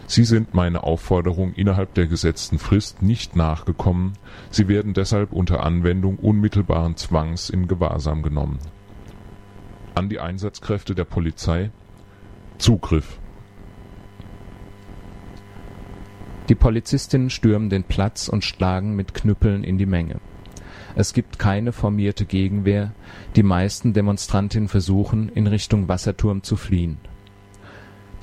Sie sind meiner Aufforderung innerhalb der gesetzten Frist nicht nachgekommen, Sie werden deshalb unter Anwendung unmittelbaren Zwangs in Gewahrsam genommen. An die Einsatzkräfte der Polizei Zugriff Die Polizistinnen stürmen den Platz und schlagen mit Knüppeln in die Menge. Es gibt keine formierte Gegenwehr, die meisten Demonstrantinnen versuchen, in Richtung Wasserturm zu fliehen.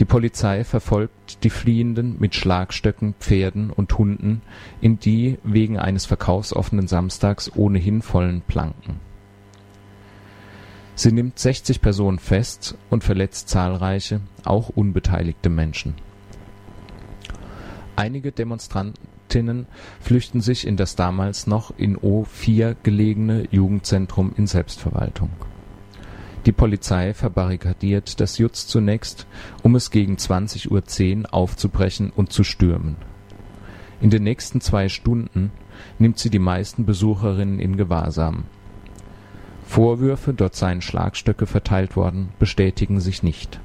Die Polizei verfolgt die Fliehenden mit Schlagstöcken, Pferden und Hunden in die wegen eines verkaufsoffenen Samstags ohnehin vollen Planken. Sie nimmt 60 Personen fest und verletzt zahlreiche, auch unbeteiligte Menschen. Einige Demonstrantinnen flüchten sich in das damals noch in O4 gelegene Jugendzentrum in Selbstverwaltung. Die Polizei verbarrikadiert das Jutz zunächst, um es gegen 20:10 Uhr aufzubrechen und zu stürmen. In den nächsten zwei Stunden nimmt sie die meisten Besucherinnen in Gewahrsam. Vorwürfe, dort seien Schlagstöcke verteilt worden, bestätigen sich nicht.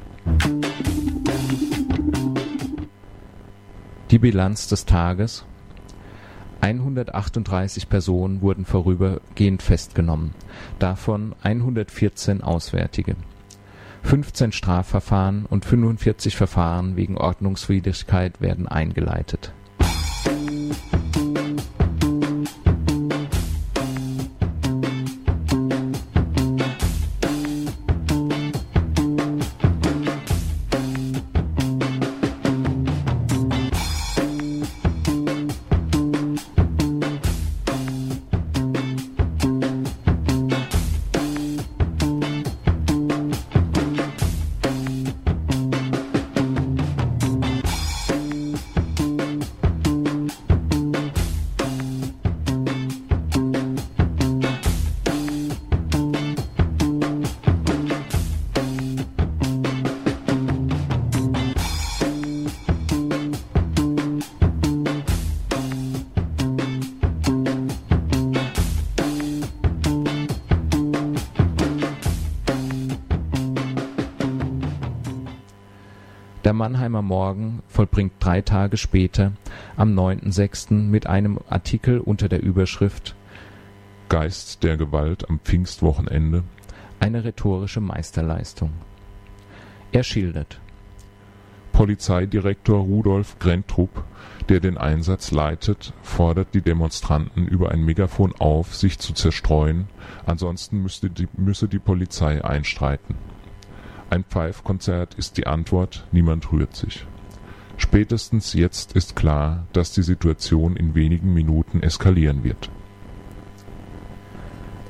Die Bilanz des Tages 138 Personen wurden vorübergehend festgenommen, davon 114 Auswärtige. 15 Strafverfahren und 45 Verfahren wegen Ordnungswidrigkeit werden eingeleitet Der Mannheimer Morgen vollbringt drei Tage später, am 9.6., mit einem Artikel unter der Überschrift Geist der Gewalt am Pfingstwochenende eine rhetorische Meisterleistung. Er schildert Polizeidirektor Rudolf Grentrup, der den Einsatz leitet, fordert die Demonstranten über ein Megafon auf, sich zu zerstreuen, ansonsten müsse die Polizei einstreiten. Ein Pfeifkonzert ist die Antwort, niemand rührt sich. Spätestens jetzt ist klar, dass die Situation in wenigen Minuten eskalieren wird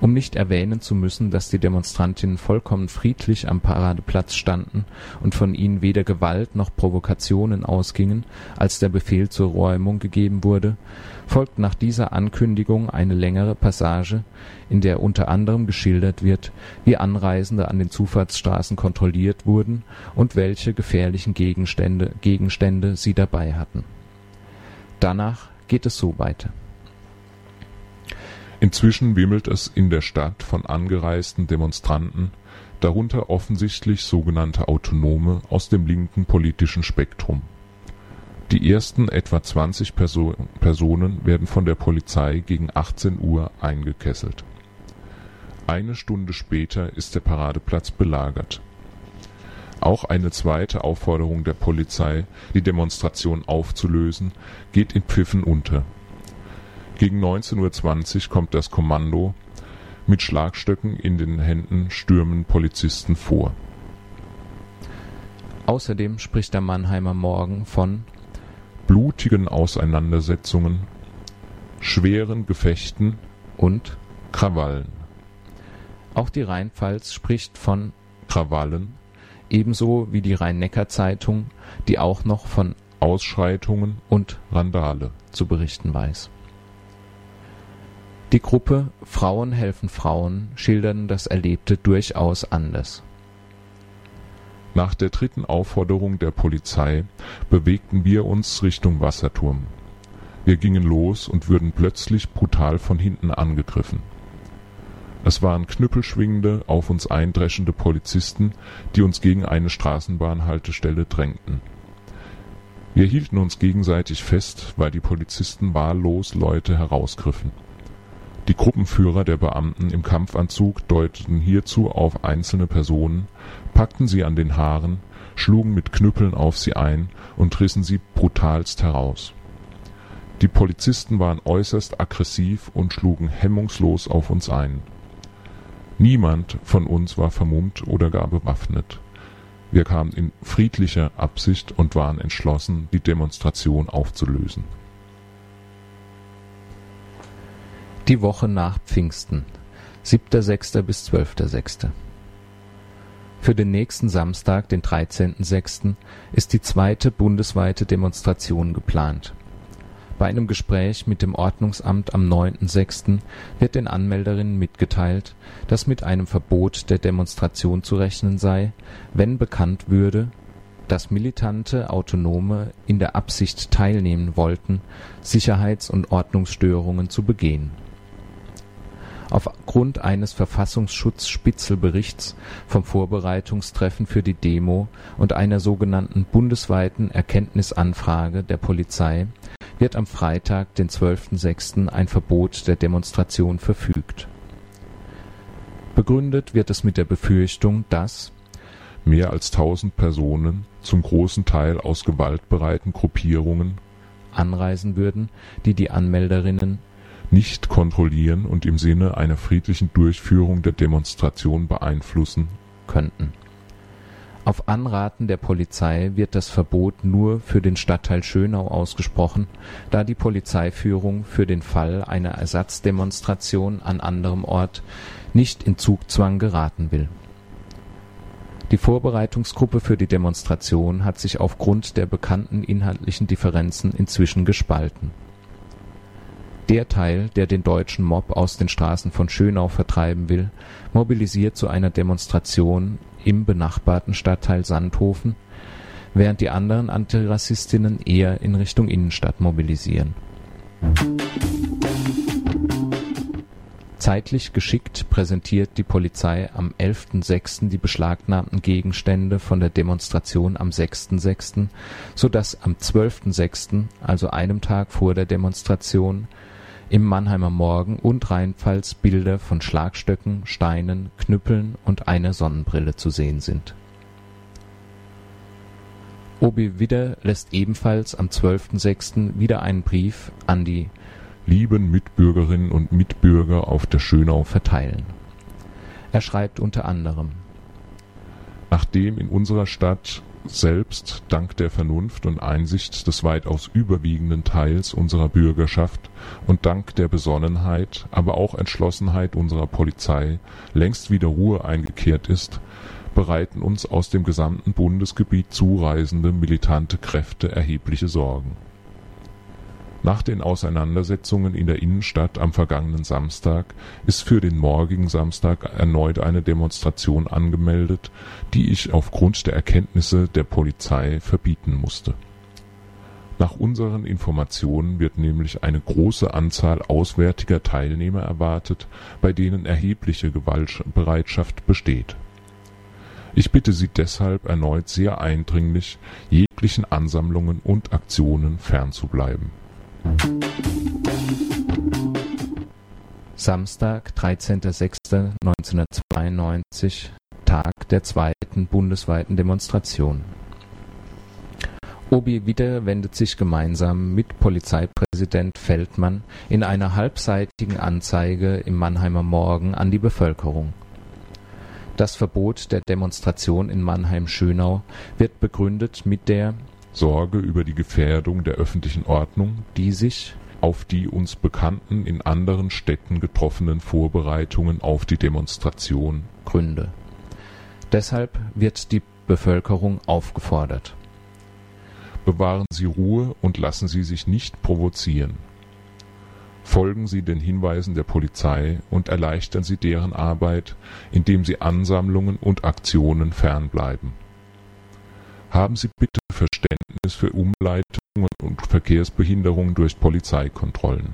um nicht erwähnen zu müssen, dass die Demonstrantinnen vollkommen friedlich am Paradeplatz standen und von ihnen weder Gewalt noch Provokationen ausgingen, als der Befehl zur Räumung gegeben wurde, folgt nach dieser Ankündigung eine längere Passage, in der unter anderem geschildert wird, wie Anreisende an den Zufahrtsstraßen kontrolliert wurden und welche gefährlichen Gegenstände, Gegenstände sie dabei hatten. Danach geht es so weiter Inzwischen wimmelt es in der Stadt von angereisten Demonstranten, darunter offensichtlich sogenannte Autonome aus dem linken politischen Spektrum. Die ersten etwa 20 Personen werden von der Polizei gegen 18 Uhr eingekesselt. Eine Stunde später ist der Paradeplatz belagert. Auch eine zweite Aufforderung der Polizei, die Demonstration aufzulösen, geht in Pfiffen unter gegen 19:20 Uhr kommt das Kommando, mit Schlagstöcken in den Händen stürmen Polizisten vor. Außerdem spricht der Mannheimer Morgen von blutigen Auseinandersetzungen, schweren Gefechten und Krawallen. Auch die Rheinpfalz spricht von Krawallen, ebenso wie die Rhein-Neckar-Zeitung, die auch noch von Ausschreitungen und Randale zu berichten weiß die Gruppe Frauen helfen Frauen schildern das Erlebte durchaus anders. Nach der dritten Aufforderung der Polizei bewegten wir uns Richtung Wasserturm. Wir gingen los und würden plötzlich brutal von hinten angegriffen. Es waren knüppelschwingende, auf uns eindreschende Polizisten, die uns gegen eine Straßenbahnhaltestelle drängten. Wir hielten uns gegenseitig fest, weil die Polizisten wahllos Leute herausgriffen die Gruppenführer der Beamten im Kampfanzug deuteten hierzu auf einzelne Personen, packten sie an den Haaren, schlugen mit Knüppeln auf sie ein und rissen sie brutalst heraus. Die Polizisten waren äußerst aggressiv und schlugen hemmungslos auf uns ein. Niemand von uns war vermummt oder gar bewaffnet. Wir kamen in friedlicher Absicht und waren entschlossen, die Demonstration aufzulösen Die Woche nach Pfingsten (7.6. bis 12.6.) Für den nächsten Samstag, den 13.6., ist die zweite bundesweite Demonstration geplant. Bei einem Gespräch mit dem Ordnungsamt am 9.6. wird den Anmelderinnen mitgeteilt, dass mit einem Verbot der Demonstration zu rechnen sei, wenn bekannt würde, dass militante Autonome in der Absicht teilnehmen wollten, Sicherheits und Ordnungsstörungen zu begehen Aufgrund eines Verfassungsschutz-Spitzelberichts vom Vorbereitungstreffen für die Demo und einer sogenannten bundesweiten Erkenntnisanfrage der Polizei wird am Freitag, den 12.06. ein Verbot der Demonstration verfügt. Begründet wird es mit der Befürchtung, dass mehr als tausend Personen, zum großen Teil aus gewaltbereiten Gruppierungen, anreisen würden, die die Anmelderinnen nicht kontrollieren und im Sinne einer friedlichen Durchführung der Demonstration beeinflussen könnten. Auf Anraten der Polizei wird das Verbot nur für den Stadtteil Schönau ausgesprochen, da die Polizeiführung für den Fall einer Ersatzdemonstration an anderem Ort nicht in Zugzwang geraten will. Die Vorbereitungsgruppe für die Demonstration hat sich aufgrund der bekannten inhaltlichen Differenzen inzwischen gespalten der Teil, der den deutschen Mob aus den Straßen von Schönau vertreiben will, mobilisiert zu einer Demonstration im benachbarten Stadtteil Sandhofen, während die anderen Antirassistinnen eher in Richtung Innenstadt mobilisieren. Zeitlich geschickt präsentiert die Polizei am 11.06. die beschlagnahmten Gegenstände von der Demonstration am 6.06., so dass am 12.06., also einem Tag vor der Demonstration, im Mannheimer Morgen und Rheinpfalz Bilder von Schlagstöcken, Steinen, Knüppeln und einer Sonnenbrille zu sehen sind. Obi Widder lässt ebenfalls am 12.06. wieder einen Brief an die lieben Mitbürgerinnen und Mitbürger auf der Schönau verteilen. Er schreibt unter anderem Nachdem in unserer Stadt selbst dank der Vernunft und Einsicht des weitaus überwiegenden Teils unserer Bürgerschaft und dank der Besonnenheit, aber auch Entschlossenheit unserer Polizei längst wieder Ruhe eingekehrt ist, bereiten uns aus dem gesamten Bundesgebiet zureisende militante Kräfte erhebliche Sorgen. Nach den Auseinandersetzungen in der Innenstadt am vergangenen Samstag ist für den morgigen Samstag erneut eine Demonstration angemeldet, die ich aufgrund der Erkenntnisse der Polizei verbieten musste. Nach unseren Informationen wird nämlich eine große Anzahl auswärtiger Teilnehmer erwartet, bei denen erhebliche Gewaltbereitschaft besteht. Ich bitte Sie deshalb erneut sehr eindringlich, jeglichen Ansammlungen und Aktionen fernzubleiben Samstag, 13.06.1992 Tag der zweiten bundesweiten Demonstration Obi Widder wendet sich gemeinsam mit Polizeipräsident Feldmann in einer halbseitigen Anzeige im Mannheimer Morgen an die Bevölkerung. Das Verbot der Demonstration in Mannheim-Schönau wird begründet mit der Sorge über die Gefährdung der öffentlichen Ordnung, die sich auf die uns bekannten in anderen Städten getroffenen Vorbereitungen auf die Demonstration gründe. Deshalb wird die Bevölkerung aufgefordert. Bewahren Sie Ruhe und lassen Sie sich nicht provozieren. Folgen Sie den Hinweisen der Polizei und erleichtern Sie deren Arbeit, indem Sie Ansammlungen und Aktionen fernbleiben. Haben Sie bitte Verständnis für Umleitungen und Verkehrsbehinderung durch Polizeikontrollen.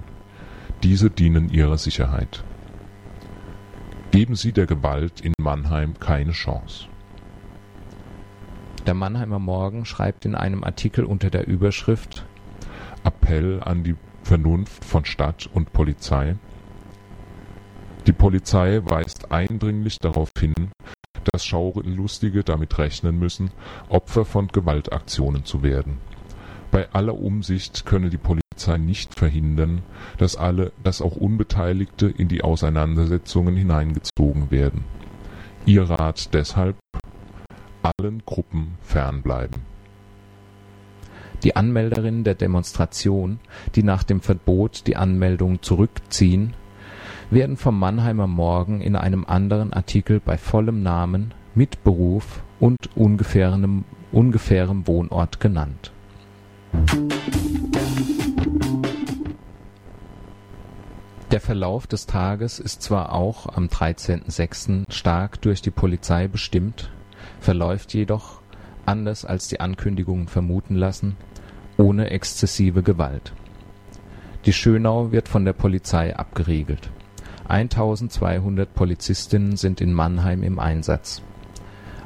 Diese dienen Ihrer Sicherheit. Geben Sie der Gewalt in Mannheim keine Chance. Der Mannheimer Morgen schreibt in einem Artikel unter der Überschrift Appell an die Vernunft von Stadt und Polizei. Die Polizei weist eindringlich darauf hin, dass Schaulustige damit rechnen müssen, Opfer von Gewaltaktionen zu werden. Bei aller Umsicht könne die Polizei nicht verhindern, dass alle, dass auch Unbeteiligte in die Auseinandersetzungen hineingezogen werden. Ihr Rat deshalb allen Gruppen fernbleiben. Die Anmelderinnen der Demonstration, die nach dem Verbot die Anmeldung zurückziehen, werden vom Mannheimer Morgen in einem anderen Artikel bei vollem Namen, mit Beruf und ungefährem, Wohnort genannt. Der Verlauf des Tages ist zwar auch am 13.06. stark durch die Polizei bestimmt, verläuft jedoch, anders als die Ankündigungen vermuten lassen, ohne exzessive Gewalt. Die Schönau wird von der Polizei abgeriegelt 1200 Polizistinnen sind in Mannheim im Einsatz.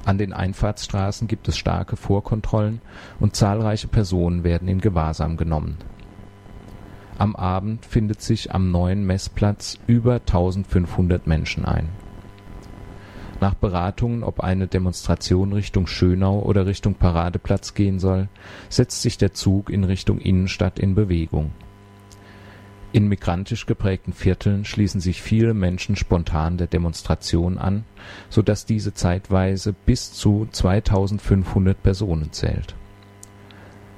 An den Einfahrtsstraßen gibt es starke Vorkontrollen und zahlreiche Personen werden in Gewahrsam genommen. Am Abend findet sich am neuen Messplatz über 1500 Menschen ein. Nach Beratungen, ob eine Demonstration Richtung Schönau oder Richtung Paradeplatz gehen soll, setzt sich der Zug in Richtung Innenstadt in Bewegung in migrantisch geprägten Vierteln schließen sich viele Menschen spontan der Demonstration an, so dass diese zeitweise bis zu 2500 Personen zählt.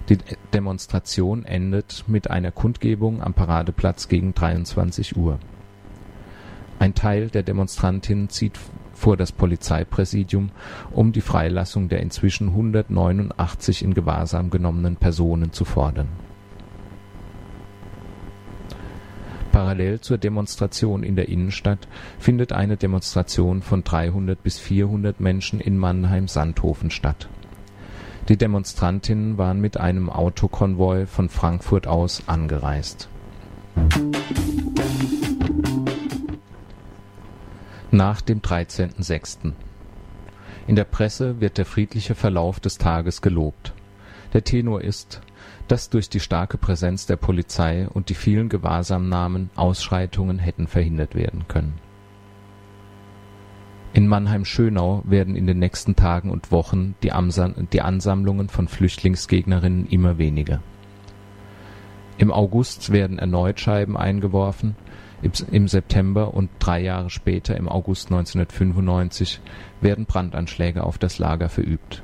Die Demonstration endet mit einer Kundgebung am Paradeplatz gegen 23 Uhr. Ein Teil der Demonstrantinnen zieht vor das Polizeipräsidium, um die Freilassung der inzwischen 189 in Gewahrsam genommenen Personen zu fordern Parallel zur Demonstration in der Innenstadt findet eine Demonstration von 300 bis 400 Menschen in Mannheim-Sandhofen statt. Die Demonstrantinnen waren mit einem Autokonvoi von Frankfurt aus angereist. Nach dem 13.06. In der Presse wird der friedliche Verlauf des Tages gelobt. Der Tenor ist, dass durch die starke Präsenz der Polizei und die vielen Gewahrsamnahmen Ausschreitungen hätten verhindert werden können. In Mannheim-Schönau werden in den nächsten Tagen und Wochen die, Ansammlungen von Flüchtlingsgegnerinnen immer weniger. Im August werden erneut Scheiben eingeworfen, im September und drei Jahre später, im August 1995, werden Brandanschläge auf das Lager verübt.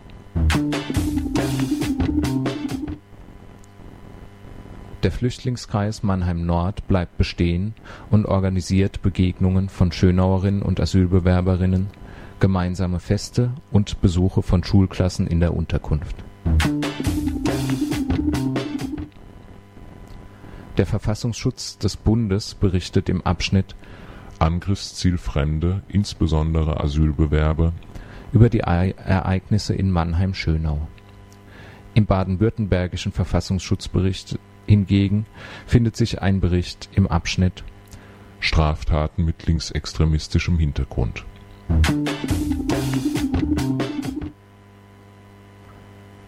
Der Flüchtlingskreis Mannheim-Nord bleibt bestehen und organisiert Begegnungen von Schönauerinnen und Asylbewerberinnen, gemeinsame Feste und Besuche von Schulklassen in der Unterkunft. Der Verfassungsschutz des Bundes berichtet im Abschnitt Angriffsziel Fremde, insbesondere Asylbewerber, über die Ereignisse in Mannheim-Schönau. Im baden-württembergischen Verfassungsschutzbericht hingegen findet sich ein Bericht im Abschnitt Straftaten mit linksextremistischem Hintergrund.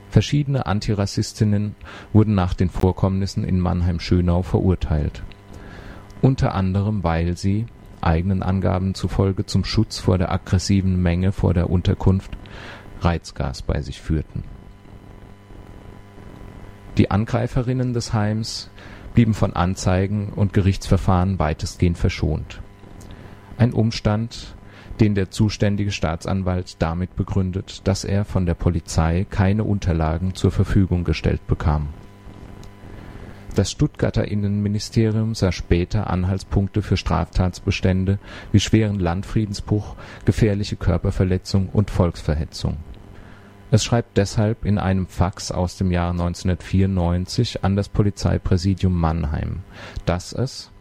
Verschiedene Antirassistinnen wurden nach den Vorkommnissen in Mannheim-Schönau verurteilt. Unter anderem, weil sie, eigenen Angaben zufolge zum Schutz vor der aggressiven Menge vor der Unterkunft, Reizgas bei sich führten. Die Angreiferinnen des Heims blieben von Anzeigen und Gerichtsverfahren weitestgehend verschont. Ein Umstand, den der zuständige Staatsanwalt damit begründet, dass er von der Polizei keine Unterlagen zur Verfügung gestellt bekam. Das Stuttgarter Innenministerium sah später Anhaltspunkte für Straftatbestände wie schweren Landfriedensbruch, gefährliche Körperverletzung und Volksverhetzung. Es schreibt deshalb in einem Fax aus dem Jahr 1994 an das Polizeipräsidium Mannheim, dass es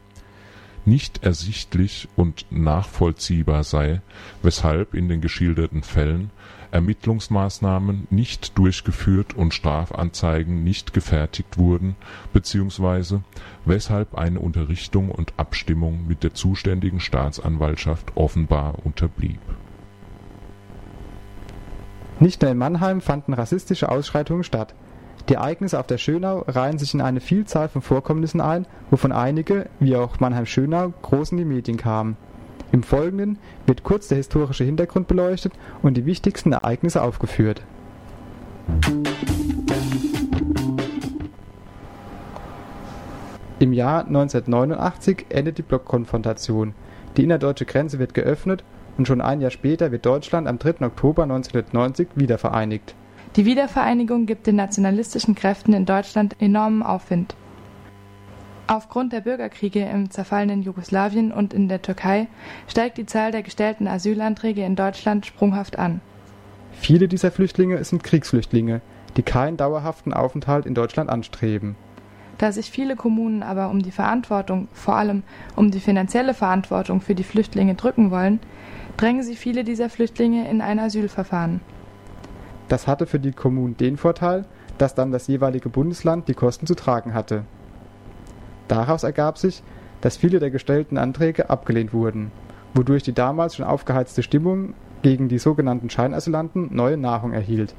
nicht ersichtlich und nachvollziehbar sei, weshalb in den geschilderten Fällen Ermittlungsmaßnahmen nicht durchgeführt und Strafanzeigen nicht gefertigt wurden bzw. weshalb eine Unterrichtung und Abstimmung mit der zuständigen Staatsanwaltschaft offenbar unterblieb. Nicht nur in Mannheim fanden rassistische Ausschreitungen statt die Ereignisse auf der Schönau reihen sich in eine Vielzahl von Vorkommnissen ein, wovon einige, wie auch Mannheim-Schönau, groß in die Medien kamen. Im Folgenden wird kurz der historische Hintergrund beleuchtet und die wichtigsten Ereignisse aufgeführt. Im Jahr 1989 endet die Blockkonfrontation. Die innerdeutsche Grenze wird geöffnet und schon ein Jahr später wird Deutschland am 3. Oktober 1990 wiedervereinigt die Wiedervereinigung gibt den nationalistischen Kräften in Deutschland enormen Aufwind. Aufgrund der Bürgerkriege im zerfallenen Jugoslawien und in der Türkei steigt die Zahl der gestellten Asylanträge in Deutschland sprunghaft an. Viele dieser Flüchtlinge sind Kriegsflüchtlinge, die keinen dauerhaften Aufenthalt in Deutschland anstreben. Da sich viele Kommunen aber um die Verantwortung, vor allem um die finanzielle Verantwortung für die Flüchtlinge drücken wollen, drängen sie viele dieser Flüchtlinge in ein Asylverfahren. Das hatte für die Kommunen den Vorteil, dass dann das jeweilige Bundesland die Kosten zu tragen hatte. Daraus ergab sich, dass viele der gestellten Anträge abgelehnt wurden, wodurch die damals schon aufgeheizte Stimmung gegen die sogenannten Scheinasylanten neue Nahrung erhielt.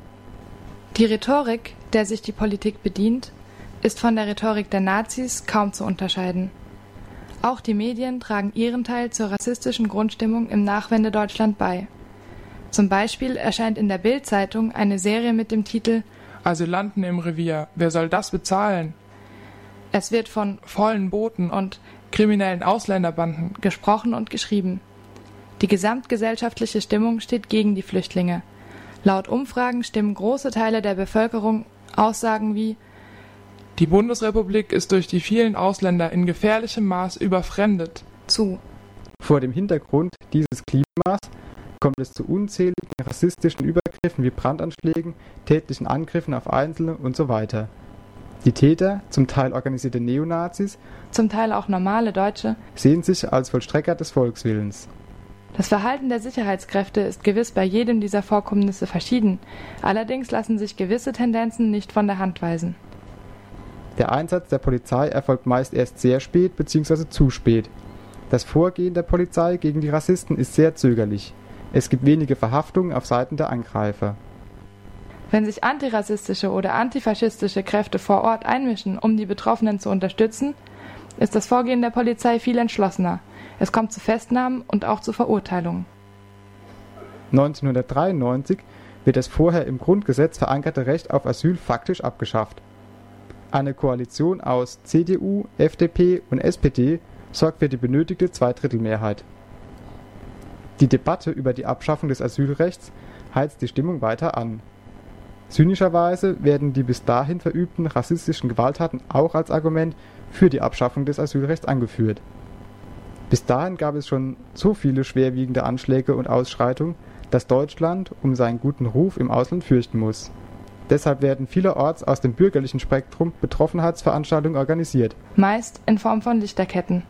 Die Rhetorik, der sich die Politik bedient, ist von der Rhetorik der Nazis kaum zu unterscheiden. Auch die Medien tragen ihren Teil zur rassistischen Grundstimmung im Nachwendedeutschland bei. Zum Beispiel erscheint in der Bild-Zeitung eine Serie mit dem Titel Asylanten im Revier. Wer soll das bezahlen? Es wird von vollen Booten und kriminellen Ausländerbanden gesprochen und geschrieben. Die gesamtgesellschaftliche Stimmung steht gegen die Flüchtlinge. Laut Umfragen stimmen große Teile der Bevölkerung Aussagen wie Die Bundesrepublik ist durch die vielen Ausländer in gefährlichem Maß überfremdet zu. Vor dem Hintergrund dieses Klimas kommt es zu unzähligen rassistischen Übergriffen wie Brandanschlägen, tätlichen Angriffen auf Einzelne und so weiter. Die Täter, zum Teil organisierte Neonazis, zum Teil auch normale Deutsche, sehen sich als Vollstrecker des Volkswillens. Das Verhalten der Sicherheitskräfte ist gewiss bei jedem dieser Vorkommnisse verschieden, allerdings lassen sich gewisse Tendenzen nicht von der Hand weisen. Der Einsatz der Polizei erfolgt meist erst sehr spät bzw. zu spät. Das Vorgehen der Polizei gegen die Rassisten ist sehr zögerlich. Es gibt wenige Verhaftungen auf Seiten der Angreifer. Wenn sich antirassistische oder antifaschistische Kräfte vor Ort einmischen, um die Betroffenen zu unterstützen, ist das Vorgehen der Polizei viel entschlossener. Es kommt zu Festnahmen und auch zu Verurteilungen. 1993 wird das vorher im Grundgesetz verankerte Recht auf Asyl faktisch abgeschafft. Eine Koalition aus CDU, FDP und SPD sorgt für die benötigte Zweidrittelmehrheit. Die Debatte über die Abschaffung des Asylrechts heizt die Stimmung weiter an. Zynischerweise werden die bis dahin verübten rassistischen Gewalttaten auch als Argument für die Abschaffung des Asylrechts angeführt. Bis dahin gab es schon so viele schwerwiegende Anschläge und Ausschreitungen, dass Deutschland um seinen guten Ruf im Ausland fürchten muss. Deshalb werden vielerorts aus dem bürgerlichen Spektrum Betroffenheitsveranstaltungen organisiert. Meist in Form von Lichterketten.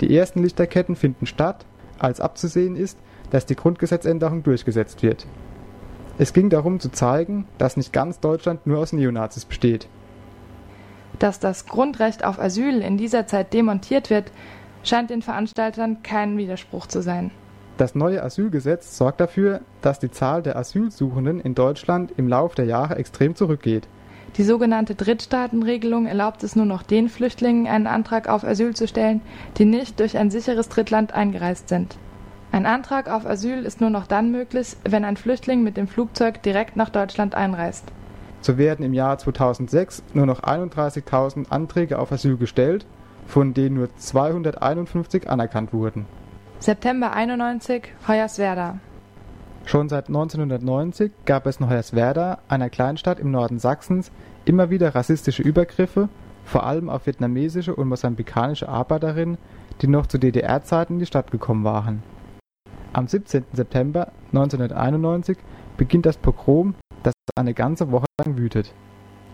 Die ersten Lichterketten finden statt, als abzusehen ist, dass die Grundgesetzänderung durchgesetzt wird. Es ging darum zu zeigen, dass nicht ganz Deutschland nur aus Neonazis besteht. Dass das Grundrecht auf Asyl in dieser Zeit demontiert wird, scheint den Veranstaltern kein Widerspruch zu sein. Das neue Asylgesetz sorgt dafür, dass die Zahl der Asylsuchenden in Deutschland im Lauf der Jahre extrem zurückgeht. Die sogenannte Drittstaatenregelung erlaubt es nur noch den Flüchtlingen, einen Antrag auf Asyl zu stellen, die nicht durch ein sicheres Drittland eingereist sind. Ein Antrag auf Asyl ist nur noch dann möglich, wenn ein Flüchtling mit dem Flugzeug direkt nach Deutschland einreist. So werden im Jahr 2006 nur noch 31.000 Anträge auf Asyl gestellt, von denen nur 251 anerkannt wurden. September 91, Hoyerswerda. Schon seit 1990 gab es in Hoyerswerda, einer Kleinstadt im Norden Sachsens, immer wieder rassistische Übergriffe, vor allem auf vietnamesische und mosambikanische Arbeiterinnen, die noch zu DDR-Zeiten in die Stadt gekommen waren. Am 17. September 1991 beginnt das Pogrom, das eine ganze Woche lang wütet.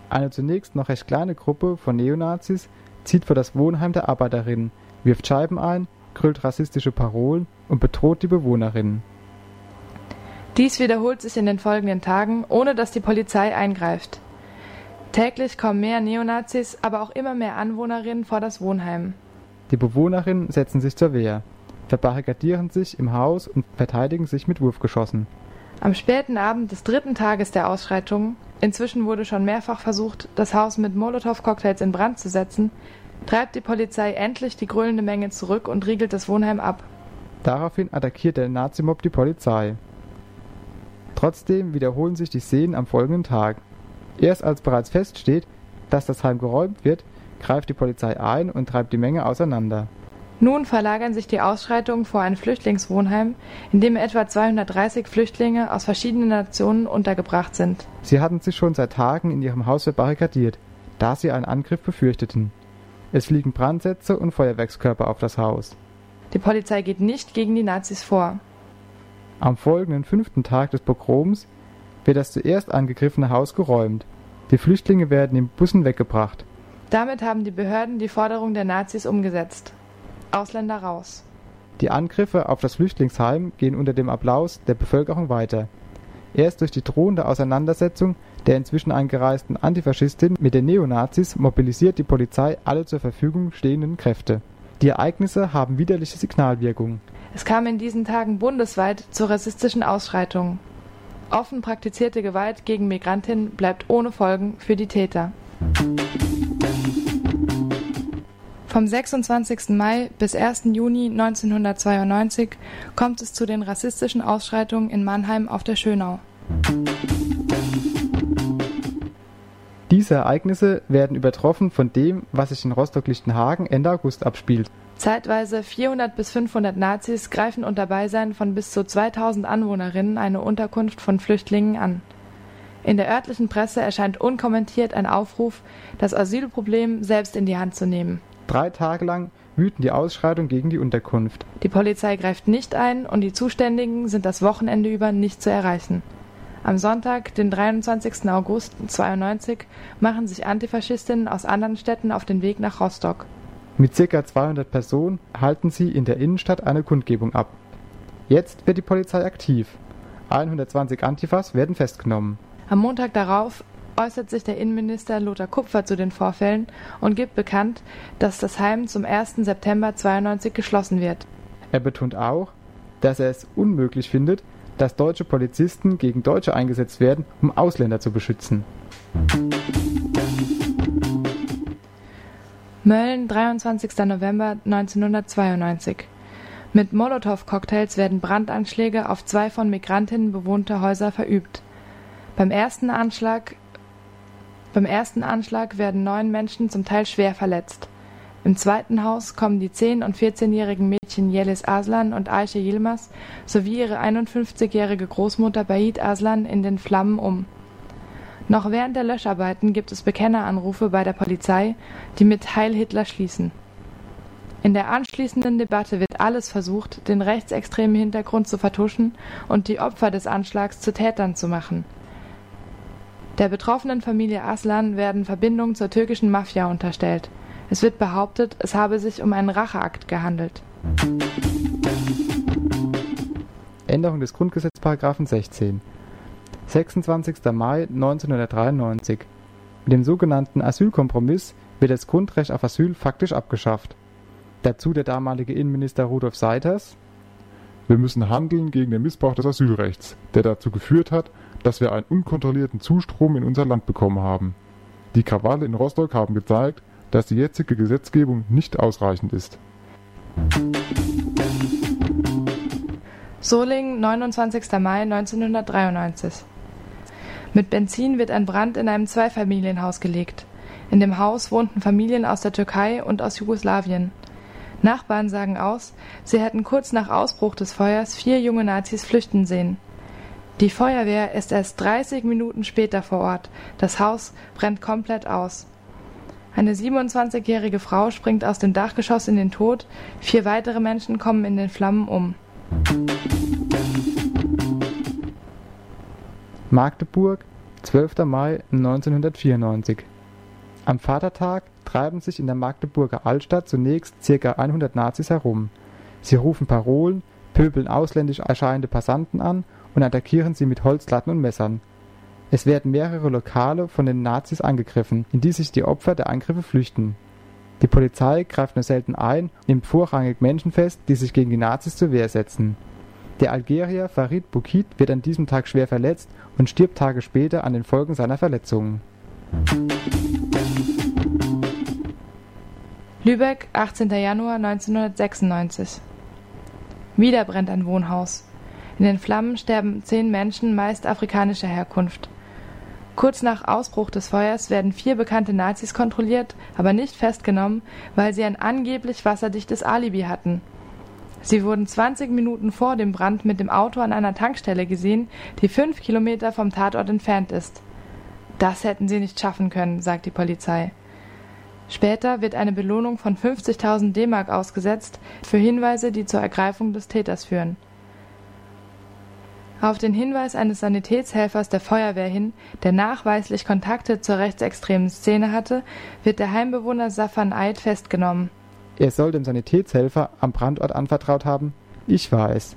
Eine zunächst noch recht kleine Gruppe von Neonazis zieht vor das Wohnheim der Arbeiterinnen, wirft Scheiben ein, grüllt rassistische Parolen und bedroht die Bewohnerinnen. Dies wiederholt sich in den folgenden Tagen, ohne dass die Polizei eingreift. Täglich kommen mehr Neonazis, aber auch immer mehr Anwohnerinnen vor das Wohnheim. Die Bewohnerinnen setzen sich zur Wehr, verbarrikadieren sich im Haus und verteidigen sich mit Wurfgeschossen. Am späten Abend des dritten Tages der Ausschreitungen, inzwischen wurde schon mehrfach versucht, das Haus mit Molotow-Cocktails in Brand zu setzen, treibt die Polizei endlich die grüllende Menge zurück und riegelt das Wohnheim ab. Daraufhin attackiert der Nazimob die Polizei. Trotzdem wiederholen sich die Szenen am folgenden Tag. Erst als bereits feststeht, dass das Heim geräumt wird, greift die Polizei ein und treibt die Menge auseinander. Nun verlagern sich die Ausschreitungen vor ein Flüchtlingswohnheim, in dem etwa 230 Flüchtlinge aus verschiedenen Nationen untergebracht sind. Sie hatten sich schon seit Tagen in ihrem Haus verbarrikadiert, da sie einen Angriff befürchteten. Es fliegen Brandsätze und Feuerwerkskörper auf das Haus. Die Polizei geht nicht gegen die Nazis vor. Am folgenden fünften Tag des Pogroms wird das zuerst angegriffene Haus geräumt. Die Flüchtlinge werden in Bussen weggebracht. Damit haben die Behörden die Forderung der Nazis umgesetzt. Ausländer raus. Die Angriffe auf das Flüchtlingsheim gehen unter dem Applaus der Bevölkerung weiter. Erst durch die drohende Auseinandersetzung der inzwischen eingereisten Antifaschistin mit den Neonazis mobilisiert die Polizei alle zur Verfügung stehenden Kräfte. Die Ereignisse haben widerliche Signalwirkung. Es kam in diesen Tagen bundesweit zu rassistischen Ausschreitungen. Offen praktizierte Gewalt gegen Migrantinnen bleibt ohne Folgen für die Täter. Vom 26. Mai bis 1. Juni 1992 kommt es zu den rassistischen Ausschreitungen in Mannheim auf der Schönau. Diese Ereignisse werden übertroffen von dem, was sich in Rostock-Lichtenhagen Ende August abspielt. Zeitweise 400 bis 500 Nazis greifen unter Beisein von bis zu 2000 Anwohnerinnen eine Unterkunft von Flüchtlingen an. In der örtlichen Presse erscheint unkommentiert ein Aufruf, das Asylproblem selbst in die Hand zu nehmen. Drei Tage lang wüten die Ausschreitungen gegen die Unterkunft. Die Polizei greift nicht ein und die Zuständigen sind das Wochenende über nicht zu erreichen. Am Sonntag, den 23. August 92, machen sich Antifaschistinnen aus anderen Städten auf den Weg nach Rostock. Mit ca. 200 Personen halten sie in der Innenstadt eine Kundgebung ab. Jetzt wird die Polizei aktiv. 120 Antifas werden festgenommen. Am Montag darauf äußert sich der Innenminister Lothar Kupfer zu den Vorfällen und gibt bekannt, dass das Heim zum 1. September 92 geschlossen wird. Er betont auch, dass er es unmöglich findet, dass deutsche Polizisten gegen Deutsche eingesetzt werden, um Ausländer zu beschützen. Mölln, 23. November 1992. Mit Molotow-Cocktails werden Brandanschläge auf zwei von Migrantinnen bewohnte Häuser verübt. Beim ersten Anschlag beim ersten Anschlag werden neun Menschen zum Teil schwer verletzt. Im zweiten Haus kommen die 10- und 14-jährigen Mädchen Yelis Aslan und Ayşe Yilmaz sowie ihre 51-jährige Großmutter Bait Aslan in den Flammen um. Noch während der Löscharbeiten gibt es Bekenneranrufe bei der Polizei, die mit Heil Hitler schließen. In der anschließenden Debatte wird alles versucht, den rechtsextremen Hintergrund zu vertuschen und die Opfer des Anschlags zu Tätern zu machen. Der betroffenen Familie Aslan werden Verbindungen zur türkischen Mafia unterstellt. Es wird behauptet, es habe sich um einen Racheakt gehandelt. Änderung des Grundgesetzparagraphen 16 26. Mai 1993 Mit dem sogenannten Asylkompromiss wird das Grundrecht auf Asyl faktisch abgeschafft. Dazu der damalige Innenminister Rudolf Seiters Wir müssen handeln gegen den Missbrauch des Asylrechts, der dazu geführt hat, dass wir einen unkontrollierten Zustrom in unser Land bekommen haben. Die Krawalle in Rostock haben gezeigt, dass die jetzige Gesetzgebung nicht ausreichend ist. Solingen, 29. Mai 1993 Mit Benzin wird ein Brand in einem Zweifamilienhaus gelegt. In dem Haus wohnten Familien aus der Türkei und aus Jugoslawien. Nachbarn sagen aus, sie hätten kurz nach Ausbruch des Feuers vier junge Nazis flüchten sehen. Die Feuerwehr ist erst 30 Minuten später vor Ort. Das Haus brennt komplett aus. Eine 27-jährige Frau springt aus dem Dachgeschoss in den Tod, vier weitere Menschen kommen in den Flammen um. Magdeburg, 12. Mai 1994 Am Vatertag treiben sich in der Magdeburger Altstadt zunächst ca. 100 Nazis herum. Sie rufen Parolen, pöbeln ausländisch erscheinende Passanten an und attackieren sie mit Holzlatten und Messern. Es werden mehrere Lokale von den Nazis angegriffen, in die sich die Opfer der Angriffe flüchten. Die Polizei greift nur selten ein, nimmt vorrangig Menschen fest, die sich gegen die Nazis zur Wehr setzen. Der Algerier Farid Boukit wird an diesem Tag schwer verletzt und stirbt Tage später an den Folgen seiner Verletzungen. Lübeck, 18. Januar 1996. Wieder brennt ein Wohnhaus. In den Flammen sterben zehn Menschen, meist afrikanischer Herkunft. Kurz nach Ausbruch des Feuers werden vier bekannte Nazis kontrolliert, aber nicht festgenommen, weil sie ein angeblich wasserdichtes Alibi hatten. Sie wurden 20 Minuten vor dem Brand mit dem Auto an einer Tankstelle gesehen, die fünf Kilometer vom Tatort entfernt ist. Das hätten sie nicht schaffen können, sagt die Polizei. Später wird eine Belohnung von 50.000 D-Mark ausgesetzt für Hinweise, die zur Ergreifung des Täters führen. Auf den Hinweis eines Sanitätshelfers der Feuerwehr hin, der nachweislich Kontakte zur rechtsextremen Szene hatte, wird der Heimbewohner Safan Eid festgenommen. Er soll dem Sanitätshelfer am Brandort anvertraut haben, ich war es.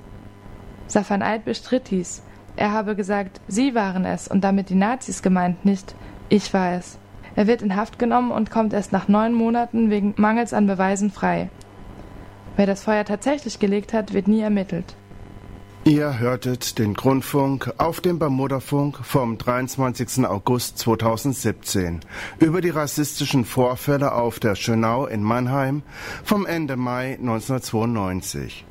Safan Eid bestritt dies. Er habe gesagt, sie waren es und damit die Nazis gemeint, nicht ich war es. Er wird in Haft genommen und kommt erst nach neun Monaten wegen Mangels an Beweisen frei. Wer das Feuer tatsächlich gelegt hat, wird nie ermittelt. Ihr hörtet den Grundfunk auf dem Bermudafunk vom 23. August 2017 über die rassistischen Vorfälle auf der Schönau in Mannheim vom Ende Mai 1992.